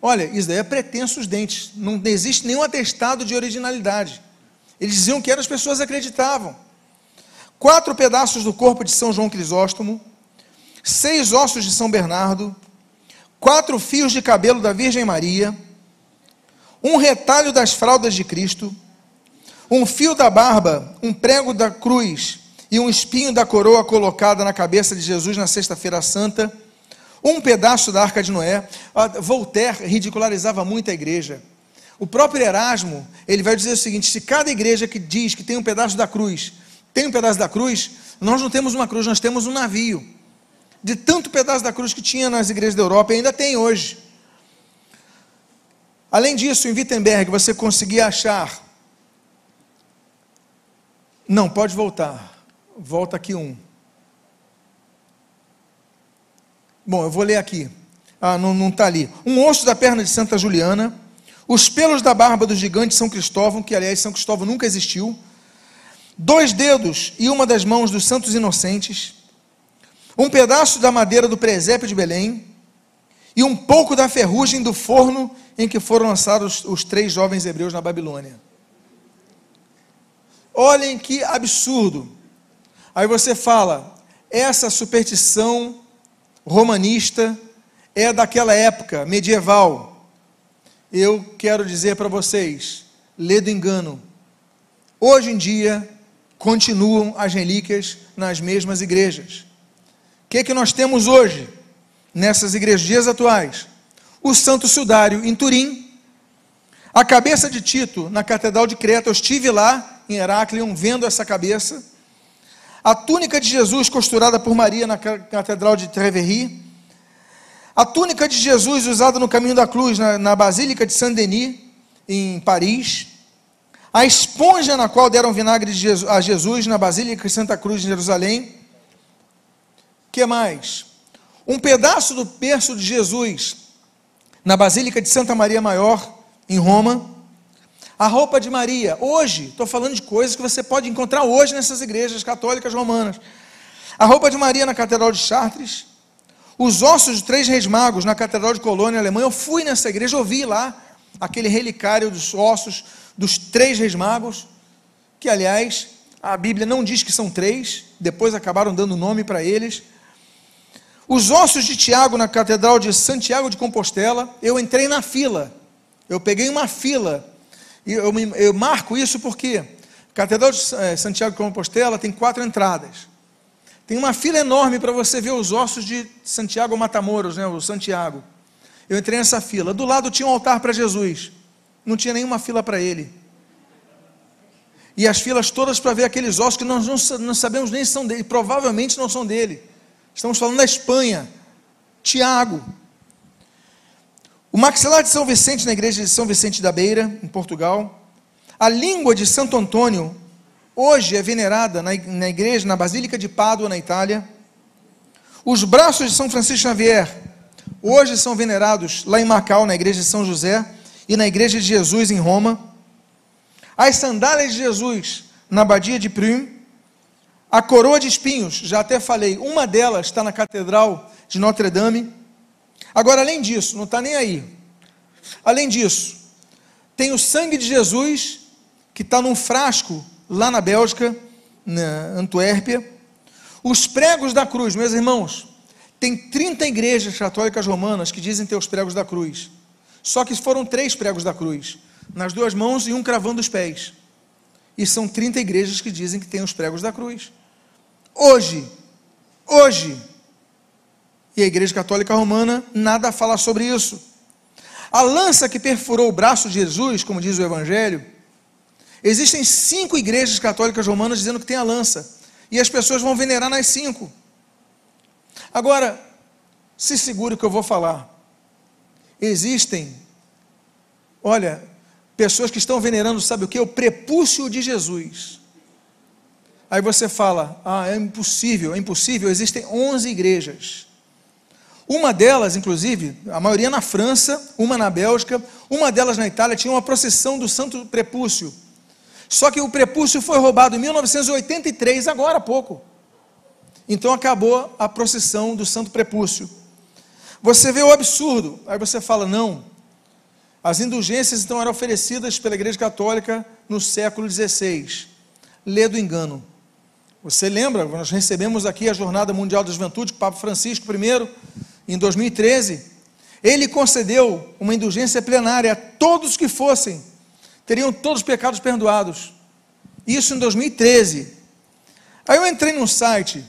Olha, isso daí é pretenso os dentes. Não existe nenhum atestado de originalidade. Eles diziam que eram as pessoas acreditavam. Quatro pedaços do corpo de São João Crisóstomo, seis ossos de São Bernardo, quatro fios de cabelo da Virgem Maria, um retalho das fraldas de Cristo, um fio da barba, um prego da cruz e um espinho da coroa colocada na cabeça de Jesus na Sexta-feira Santa, um pedaço da arca de Noé. Ah, Voltaire ridicularizava muito a igreja. O próprio Erasmo, ele vai dizer o seguinte: se cada igreja que diz que tem um pedaço da cruz, tem um pedaço da cruz, nós não temos uma cruz, nós temos um navio. De tanto pedaço da cruz que tinha nas igrejas da Europa, e ainda tem hoje. Além disso, em Wittenberg, você conseguia achar. Não, pode voltar. Volta aqui um. Bom, eu vou ler aqui. Ah, não está ali. Um osso da perna de Santa Juliana os pelos da barba do gigante São Cristóvão, que aliás São Cristóvão nunca existiu, dois dedos e uma das mãos dos santos inocentes, um pedaço da madeira do presépio de Belém e um pouco da ferrugem do forno em que foram lançados os três jovens hebreus na Babilônia. Olhem que absurdo. Aí você fala, essa superstição romanista é daquela época medieval eu quero dizer para vocês, lê do engano. Hoje em dia, continuam as relíquias nas mesmas igrejas. O que, que nós temos hoje, nessas igrejas atuais? O Santo Sudário em Turim, a cabeça de Tito na Catedral de Creta, eu estive lá em Heráclion vendo essa cabeça, a túnica de Jesus costurada por Maria na Catedral de Trevery, a túnica de Jesus usada no caminho da cruz, na, na Basílica de Saint-Denis, em Paris. A esponja na qual deram vinagre de Jesus, a Jesus na Basílica de Santa Cruz, em Jerusalém. que mais? Um pedaço do berço de Jesus na Basílica de Santa Maria Maior, em Roma. A roupa de Maria, hoje, estou falando de coisas que você pode encontrar hoje nessas igrejas católicas romanas. A roupa de Maria na Catedral de Chartres, os ossos de três reis magos na Catedral de Colônia, Alemanha. Eu fui nessa igreja, ouvi lá aquele relicário dos ossos dos três reis magos, que aliás a Bíblia não diz que são três, depois acabaram dando nome para eles. Os ossos de Tiago na Catedral de Santiago de Compostela, eu entrei na fila, eu peguei uma fila, e eu, eu marco isso porque a Catedral de eh, Santiago de Compostela tem quatro entradas. Tem uma fila enorme para você ver os ossos de Santiago Matamoros, né, o Santiago. Eu entrei nessa fila. Do lado tinha um altar para Jesus. Não tinha nenhuma fila para ele. E as filas todas para ver aqueles ossos que nós não, não sabemos nem se são dele. Provavelmente não são dele. Estamos falando da Espanha. Tiago. O maxilar de São Vicente, na igreja de São Vicente da Beira, em Portugal. A língua de Santo Antônio, hoje é venerada na, igreja, na Basílica de Pádua, na Itália. Os braços de São Francisco Xavier, hoje são venerados lá em Macau, na igreja de São José, e na igreja de Jesus, em Roma. As sandálias de Jesus, na abadia de Prum. A coroa de espinhos, já até falei, uma delas está na Catedral de Notre Dame. Agora, além disso, não está nem aí. Além disso, tem o sangue de Jesus, que está num frasco lá na Bélgica, na Antuérpia. Os pregos da cruz, meus irmãos, tem 30 igrejas católicas romanas que dizem ter os pregos da cruz. Só que foram três pregos da cruz, nas duas mãos e um cravando os pés. E são 30 igrejas que dizem que tem os pregos da cruz. Hoje, hoje, e a Igreja Católica Romana nada fala sobre isso. A lança que perfurou o braço de Jesus, como diz o Evangelho, Existem cinco igrejas católicas romanas dizendo que tem a lança. E as pessoas vão venerar nas cinco. Agora, se segure que eu vou falar. Existem, olha, pessoas que estão venerando, sabe o que? O prepúcio de Jesus. Aí você fala, ah, é impossível, é impossível. Existem 11 igrejas. Uma delas, inclusive, a maioria na França, uma na Bélgica, uma delas na Itália, tinha uma procissão do Santo Prepúcio. Só que o prepúcio foi roubado em 1983, agora há pouco. Então acabou a procissão do Santo Prepúcio. Você vê o absurdo, aí você fala: não, as indulgências então eram oferecidas pela Igreja Católica no século XVI. Lê do engano. Você lembra, nós recebemos aqui a Jornada Mundial da Juventude, Papa Francisco I, em 2013, ele concedeu uma indulgência plenária a todos que fossem, teriam todos os pecados perdoados. Isso em 2013. Aí eu entrei num site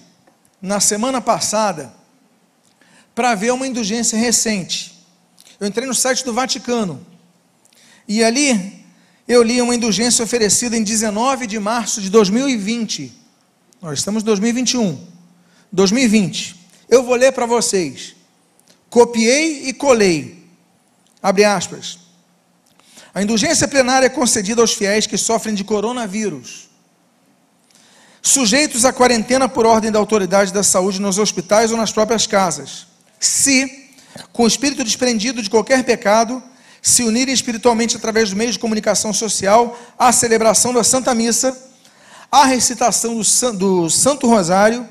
na semana passada para ver uma indulgência recente. Eu entrei no site do Vaticano e ali eu li uma indulgência oferecida em 19 de março de 2020. Nós estamos em 2021. 2020. Eu vou ler para vocês. Copiei e colei. Abre aspas. A indulgência plenária é concedida aos fiéis que sofrem de coronavírus, sujeitos à quarentena por ordem da autoridade da saúde nos hospitais ou nas próprias casas, se, com o espírito desprendido de qualquer pecado, se unirem espiritualmente através do meio de comunicação social à celebração da Santa Missa, à recitação do, do Santo Rosário,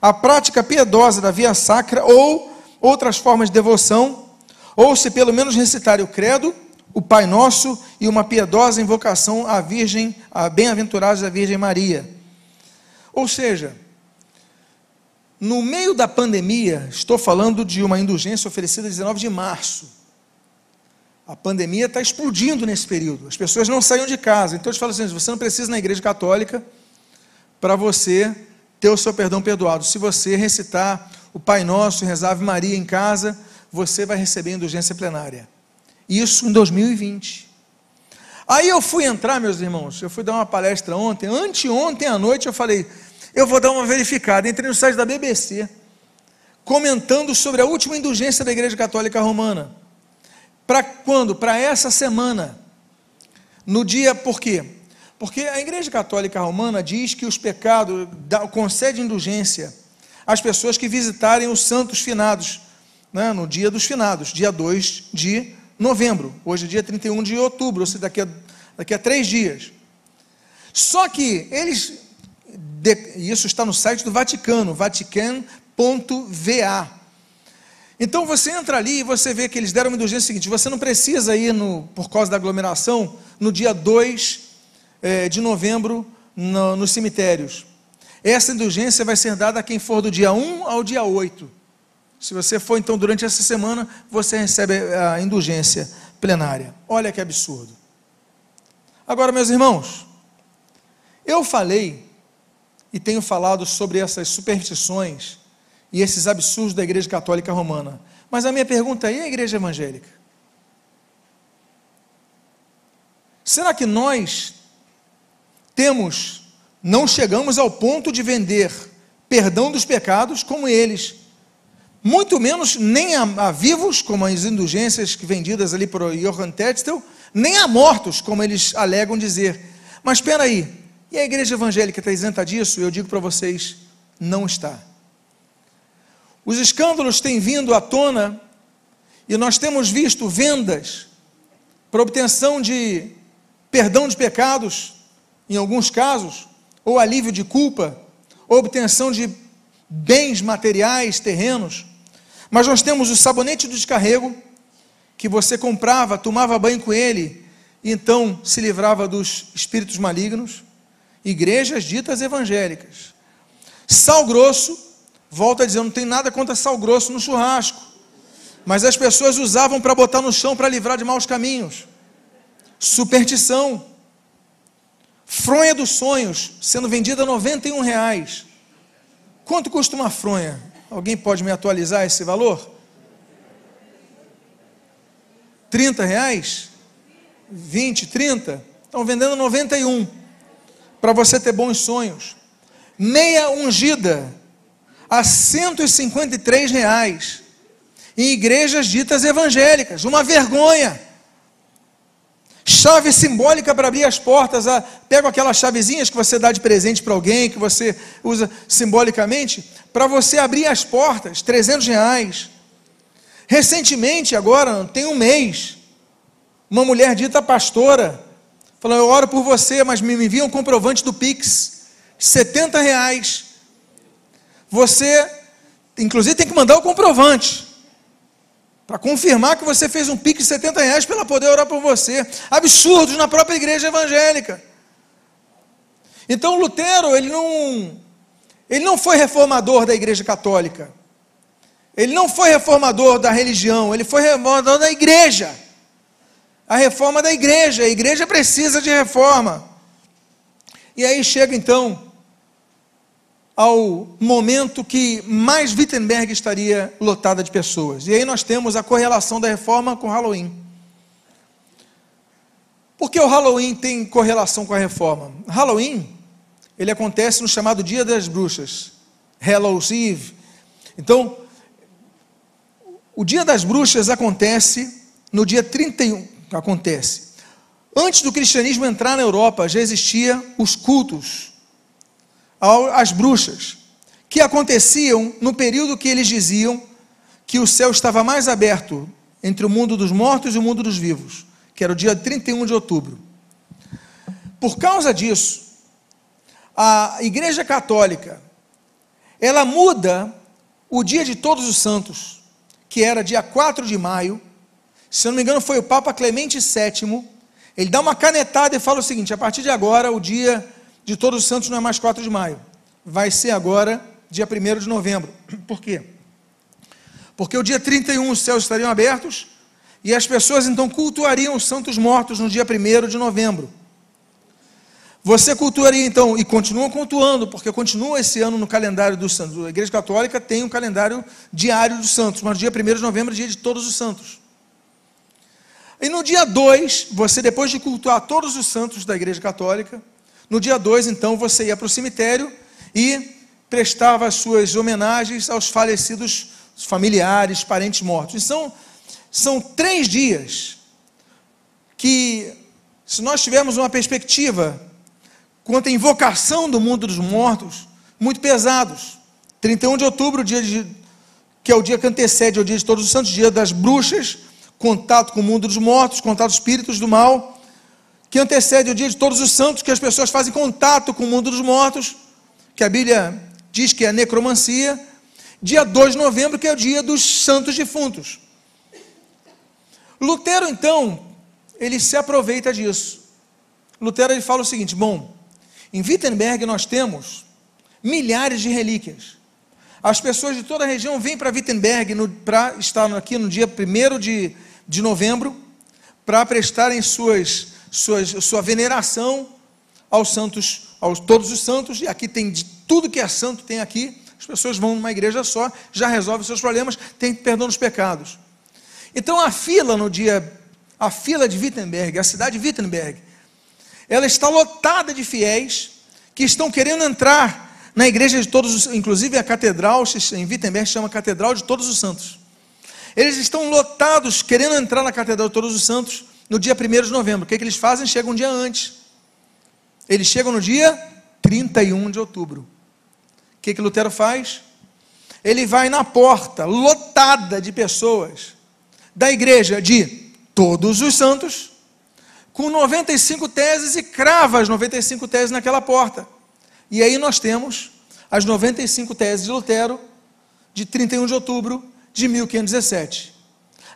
à prática piedosa da via sacra ou outras formas de devoção, ou se pelo menos recitarem o credo, o Pai Nosso e uma piedosa invocação à Virgem, à bem-aventurada da Virgem Maria. Ou seja, no meio da pandemia, estou falando de uma indulgência oferecida 19 de março. A pandemia está explodindo nesse período. As pessoas não saíam de casa. Então eles falam assim: você não precisa ir na igreja católica para você ter o seu perdão perdoado. Se você recitar o Pai Nosso, rezar Ave Maria em casa, você vai receber indulgência plenária. Isso em 2020. Aí eu fui entrar, meus irmãos, eu fui dar uma palestra ontem, anteontem à noite eu falei, eu vou dar uma verificada. Entrei no site da BBC, comentando sobre a última indulgência da Igreja Católica Romana. Para quando? Para essa semana. No dia, por quê? Porque a Igreja Católica Romana diz que os pecados, concede indulgência as pessoas que visitarem os santos finados, né, no dia dos finados, dia 2 de novembro. Hoje é dia 31 de outubro, ou seja, daqui a, daqui a três dias. Só que eles, de, isso está no site do Vaticano, vatican.va. Então você entra ali e você vê que eles deram uma indulgência seguinte: você não precisa ir no, por causa da aglomeração no dia 2 é, de novembro no, nos cemitérios. Essa indulgência vai ser dada a quem for do dia 1 ao dia 8. Se você for então durante essa semana, você recebe a indulgência plenária. Olha que absurdo. Agora, meus irmãos, eu falei e tenho falado sobre essas superstições e esses absurdos da Igreja Católica Romana. Mas a minha pergunta é: e a Igreja Evangélica? Será que nós temos não chegamos ao ponto de vender perdão dos pecados como eles, muito menos nem a, a vivos, como as indulgências vendidas ali por Johann Tetzel, nem a mortos, como eles alegam dizer. Mas espera aí, e a igreja evangélica está isenta disso? Eu digo para vocês, não está. Os escândalos têm vindo à tona e nós temos visto vendas para obtenção de perdão de pecados, em alguns casos, ou alívio de culpa, ou obtenção de bens materiais, terrenos. Mas nós temos o sabonete do descarrego, que você comprava, tomava banho com ele, e então se livrava dos espíritos malignos. Igrejas ditas evangélicas. Sal grosso, volta a dizer, não tem nada contra sal grosso no churrasco, mas as pessoas usavam para botar no chão para livrar de maus caminhos. Superstição. Fronha dos sonhos, sendo vendida a 91 reais. Quanto custa uma fronha? Alguém pode me atualizar esse valor? 30 reais? 20, 30? Estão vendendo 91 para você ter bons sonhos. Meia ungida a 153 reais em igrejas ditas evangélicas. Uma vergonha. Chave simbólica para abrir as portas. A, pega aquelas chavezinhas que você dá de presente para alguém, que você usa simbolicamente, para você abrir as portas, 300 reais. Recentemente, agora, tem um mês, uma mulher dita pastora, falou: Eu oro por você, mas me envia um comprovante do Pix, 70 reais. Você, inclusive, tem que mandar o comprovante para confirmar que você fez um Pix de 70 reais para ela poder orar por você. Absurdos na própria igreja evangélica. Então Lutero, ele não, ele não foi reformador da igreja católica. Ele não foi reformador da religião, ele foi reformador da igreja. A reforma da igreja, a igreja precisa de reforma. E aí chega então ao momento que mais Wittenberg estaria lotada de pessoas. E aí nós temos a correlação da reforma com Halloween. Por que o Halloween tem correlação com a reforma? Halloween, ele acontece no chamado Dia das Bruxas, Hallows Eve. Então, o Dia das Bruxas acontece no dia 31, acontece. Antes do cristianismo entrar na Europa, já existiam os cultos às bruxas, que aconteciam no período que eles diziam que o céu estava mais aberto entre o mundo dos mortos e o mundo dos vivos, que era o dia 31 de outubro. Por causa disso, a Igreja Católica ela muda o dia de Todos os Santos que era dia 4 de maio, se eu não me engano foi o Papa Clemente VII, ele dá uma canetada e fala o seguinte: a partir de agora, o dia de Todos os Santos não é mais 4 de maio, vai ser agora dia 1 de novembro. Por quê? Porque o dia 31 os céus estariam abertos e as pessoas então cultuariam os santos mortos no dia 1 de novembro. Você cultuaria então, e continua cultuando, porque continua esse ano no calendário dos santos. A Igreja Católica tem um calendário diário dos santos, mas dia 1 de novembro é dia de todos os santos. E no dia 2, você depois de cultuar todos os santos da Igreja Católica, no dia 2, então, você ia para o cemitério e prestava as suas homenagens aos falecidos familiares, parentes mortos. E são, são três dias que, se nós tivermos uma perspectiva quanto à invocação do mundo dos mortos, muito pesados. 31 de outubro, dia de, que é o dia que antecede ao dia de Todos os Santos, dia das bruxas, contato com o mundo dos mortos, contato espíritos do mal, que antecede o dia de Todos os Santos, que as pessoas fazem contato com o mundo dos mortos, que a Bíblia diz que é a necromancia. Dia 2 de novembro, que é o dia dos santos defuntos. Lutero, então, ele se aproveita disso. Lutero ele fala o seguinte: bom, em Wittenberg nós temos milhares de relíquias. As pessoas de toda a região vêm para Wittenberg para estar aqui no dia 1 de, de novembro para prestarem suas, suas, sua veneração aos santos, aos todos os santos, e aqui tem de tudo que é santo, tem aqui. As pessoas vão numa igreja só, já resolve seus problemas, tem perdão dos pecados. Então a fila no dia, a fila de Wittenberg, a cidade de Wittenberg, ela está lotada de fiéis que estão querendo entrar na igreja de todos os, inclusive a catedral, em Wittenberg chama Catedral de Todos os Santos. Eles estão lotados querendo entrar na Catedral de Todos os Santos no dia 1 de novembro. O que, é que eles fazem? Chegam um dia antes. Eles chegam no dia 31 de outubro. O que, que Lutero faz? Ele vai na porta, lotada de pessoas, da igreja de Todos os Santos, com 95 teses e crava as 95 teses naquela porta. E aí nós temos as 95 teses de Lutero, de 31 de outubro de 1517.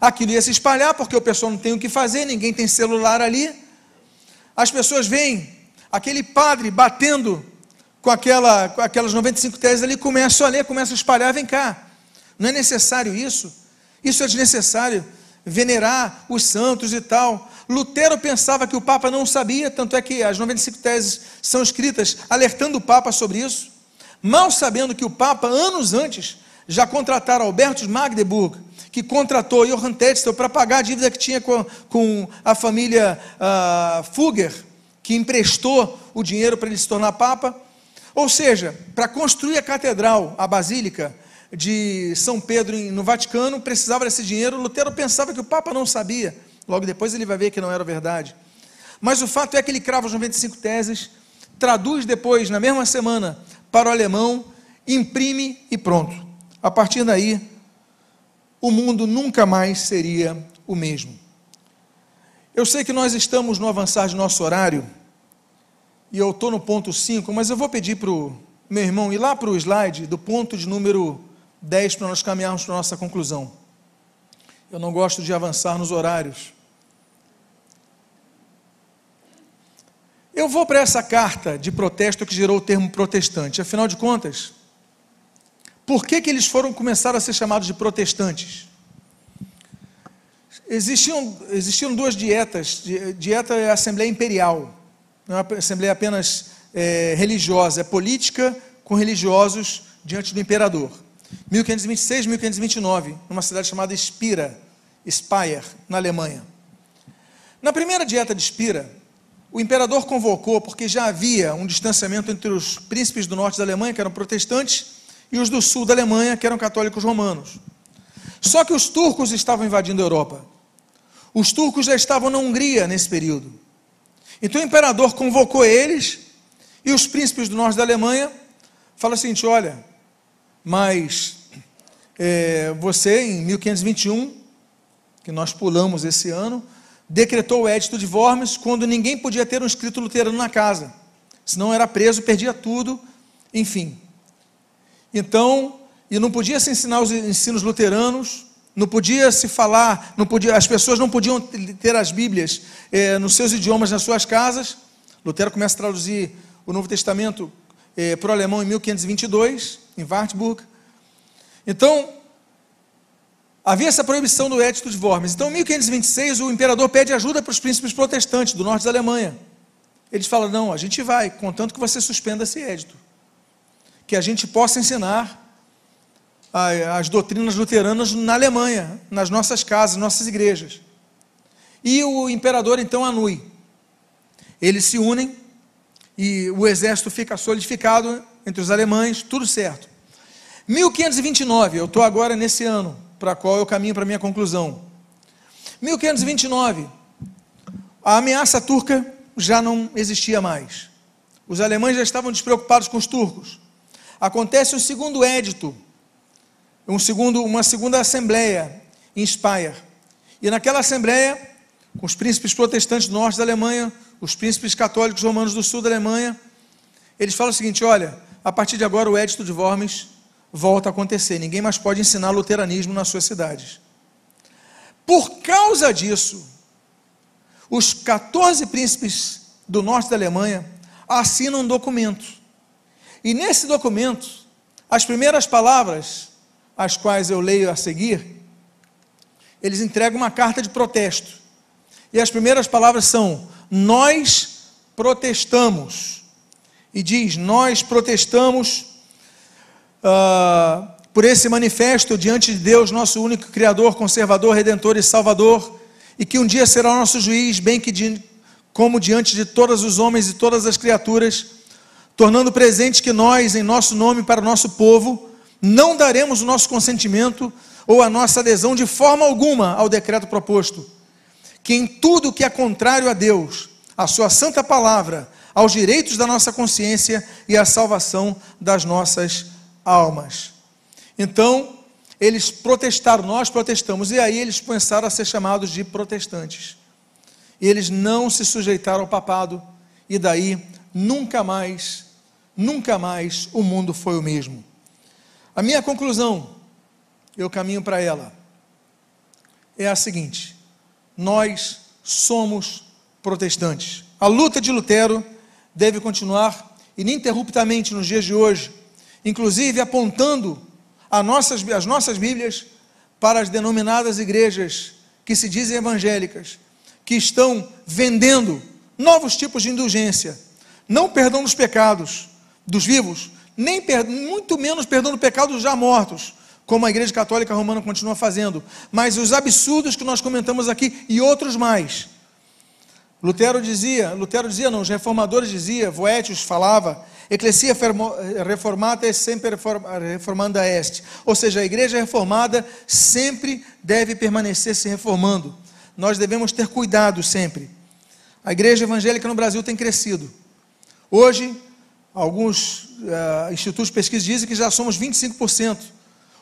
Aquilo ia se espalhar, porque o pessoal não tem o que fazer, ninguém tem celular ali. As pessoas veem aquele padre batendo com, aquela, com aquelas 95 teses ali, começam a ler, começam a espalhar, vem cá. Não é necessário isso? Isso é desnecessário venerar os santos e tal. Lutero pensava que o Papa não sabia, tanto é que as 95 teses são escritas alertando o Papa sobre isso, mal sabendo que o Papa, anos antes, já contratara Albertus Magdeburg, que contratou Johann Tetzel para pagar a dívida que tinha com, com a família uh, Fugger, que emprestou o dinheiro para ele se tornar papa. Ou seja, para construir a catedral, a basílica de São Pedro no Vaticano, precisava desse dinheiro. Lutero pensava que o papa não sabia. Logo depois ele vai ver que não era verdade. Mas o fato é que ele crava as 95 teses, traduz depois, na mesma semana, para o alemão, imprime e pronto. A partir daí, o mundo nunca mais seria o mesmo. Eu sei que nós estamos no avançar de nosso horário, e eu estou no ponto 5, mas eu vou pedir para o meu irmão ir lá para o slide do ponto de número 10 para nós caminharmos para a nossa conclusão. Eu não gosto de avançar nos horários. Eu vou para essa carta de protesto que gerou o termo protestante. Afinal de contas, por que, que eles foram começar a ser chamados de protestantes? Existiam, existiam duas dietas. Dieta é a Assembleia Imperial. Não é uma Assembleia apenas é, religiosa, é política com religiosos diante do imperador. 1526, 1529, numa cidade chamada Spira, Speyer, na Alemanha. Na primeira dieta de Spira, o imperador convocou, porque já havia um distanciamento entre os príncipes do norte da Alemanha, que eram protestantes, e os do sul da Alemanha, que eram católicos romanos. Só que os turcos estavam invadindo a Europa. Os turcos já estavam na Hungria nesse período. Então o imperador convocou eles e os príncipes do norte da Alemanha fala o seguinte: olha, mas é, você em 1521, que nós pulamos esse ano, decretou o édito de Worms quando ninguém podia ter um escrito luterano na casa. Senão era preso, perdia tudo, enfim. Então, e não podia se ensinar os ensinos luteranos, não podia se falar, não podia, as pessoas não podiam ter as Bíblias eh, nos seus idiomas nas suas casas. Lutero começa a traduzir o Novo Testamento eh, para o alemão em 1522, em Wartburg. Então, Havia essa proibição do Edito de Worms. Então, em 1526, o imperador pede ajuda para os príncipes protestantes do norte da Alemanha. Eles falam: não, a gente vai, contanto que você suspenda esse édito. Que a gente possa ensinar as doutrinas luteranas na Alemanha, nas nossas casas, nossas igrejas. E o imperador então anui. Eles se unem e o exército fica solidificado entre os alemães, tudo certo. 1529, eu estou agora nesse ano para qual eu caminho para minha conclusão. 1529, a ameaça turca já não existia mais. Os alemães já estavam despreocupados com os turcos. Acontece um segundo édito, um segundo, uma segunda assembleia em Speyer. E naquela assembleia, com os príncipes protestantes do norte da Alemanha, os príncipes católicos romanos do sul da Alemanha, eles falam o seguinte: olha, a partir de agora o édito de Worms volta a acontecer. Ninguém mais pode ensinar luteranismo nas suas cidades. Por causa disso, os 14 príncipes do norte da Alemanha assinam um documento. E nesse documento, as primeiras palavras, as quais eu leio a seguir, eles entregam uma carta de protesto. E as primeiras palavras são: Nós protestamos. E diz: Nós protestamos uh, por esse manifesto diante de Deus, nosso único Criador, Conservador, Redentor e Salvador, e que um dia será nosso juiz, bem que de, como diante de todos os homens e todas as criaturas, tornando presente que nós, em nosso nome para o nosso povo, não daremos o nosso consentimento ou a nossa adesão de forma alguma ao decreto proposto, que em tudo que é contrário a Deus, a sua santa palavra, aos direitos da nossa consciência e à salvação das nossas almas. Então, eles protestaram, nós protestamos, e aí eles começaram a ser chamados de protestantes. Eles não se sujeitaram ao papado, e daí nunca mais, nunca mais o mundo foi o mesmo. A minha conclusão, eu caminho para ela, é a seguinte: nós somos protestantes. A luta de Lutero deve continuar ininterruptamente nos dias de hoje inclusive apontando nossas, as nossas Bíblias para as denominadas igrejas que se dizem evangélicas, que estão vendendo novos tipos de indulgência, não perdão dos pecados dos vivos, nem muito menos perdão do pecado dos já mortos, como a Igreja Católica Romana continua fazendo, mas os absurdos que nós comentamos aqui e outros mais. Lutero dizia, Lutero dizia, não, os reformadores diziam, Voetius falava, Ecclesia reformata é sempre reformanda est. Ou seja, a igreja reformada sempre deve permanecer se reformando. Nós devemos ter cuidado sempre. A igreja evangélica no Brasil tem crescido. Hoje, alguns uh, institutos de pesquisa dizem que já somos 25%.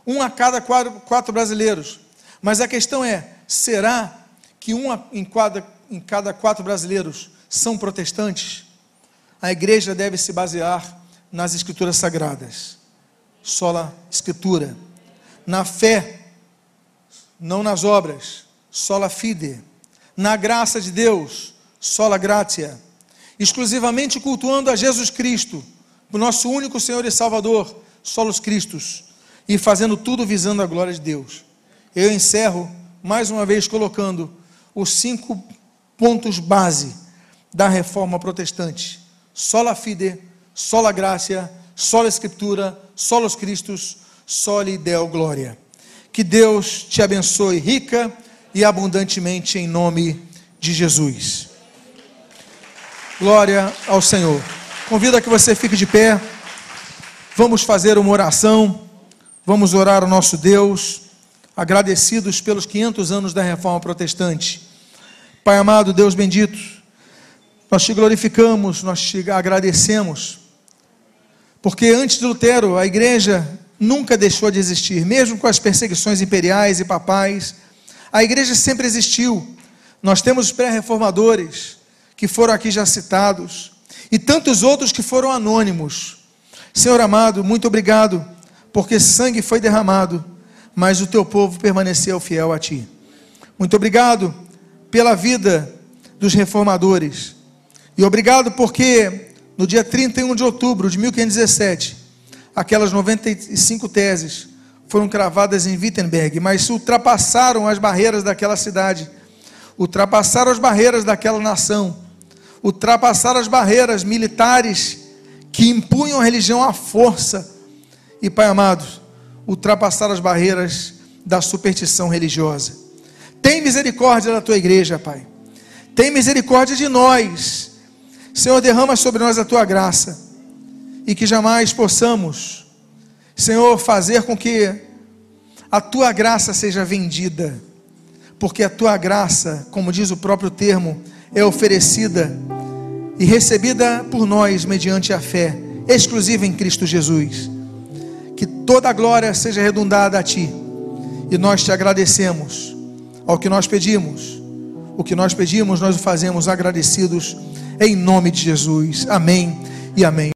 Um a cada quatro, quatro brasileiros. Mas a questão é: será que um em cada em cada quatro brasileiros são protestantes, a igreja deve se basear nas escrituras sagradas, sola escritura, na fé, não nas obras, sola fide, na graça de Deus, sola gratia, exclusivamente cultuando a Jesus Cristo, o nosso único Senhor e Salvador, solos Cristos, e fazendo tudo visando a glória de Deus. Eu encerro mais uma vez colocando os cinco pontos base da reforma protestante: sola fide, sola gracia, sola escritura, solos Christus, soli deo glória. Que Deus te abençoe rica e abundantemente em nome de Jesus. Glória ao Senhor. Convido a que você fique de pé. Vamos fazer uma oração. Vamos orar ao nosso Deus, agradecidos pelos 500 anos da reforma protestante. Pai amado, Deus bendito, nós te glorificamos, nós te agradecemos, porque antes de Lutero, a igreja nunca deixou de existir, mesmo com as perseguições imperiais e papais, a igreja sempre existiu. Nós temos os pré-reformadores, que foram aqui já citados, e tantos outros que foram anônimos. Senhor amado, muito obrigado, porque sangue foi derramado, mas o teu povo permaneceu fiel a ti. Muito obrigado pela vida dos reformadores. E obrigado porque no dia 31 de outubro de 1517, aquelas 95 teses foram cravadas em Wittenberg, mas ultrapassaram as barreiras daquela cidade, ultrapassaram as barreiras daquela nação, ultrapassaram as barreiras militares que impunham a religião à força. E, Pai amado, ultrapassaram as barreiras da superstição religiosa. Tem misericórdia da tua igreja, Pai. Tem misericórdia de nós. Senhor, derrama sobre nós a tua graça. E que jamais possamos, Senhor, fazer com que a tua graça seja vendida. Porque a tua graça, como diz o próprio termo, é oferecida e recebida por nós mediante a fé exclusiva em Cristo Jesus. Que toda a glória seja redundada a ti. E nós te agradecemos ao que nós pedimos. O que nós pedimos, nós o fazemos agradecidos em nome de Jesus. Amém e amém.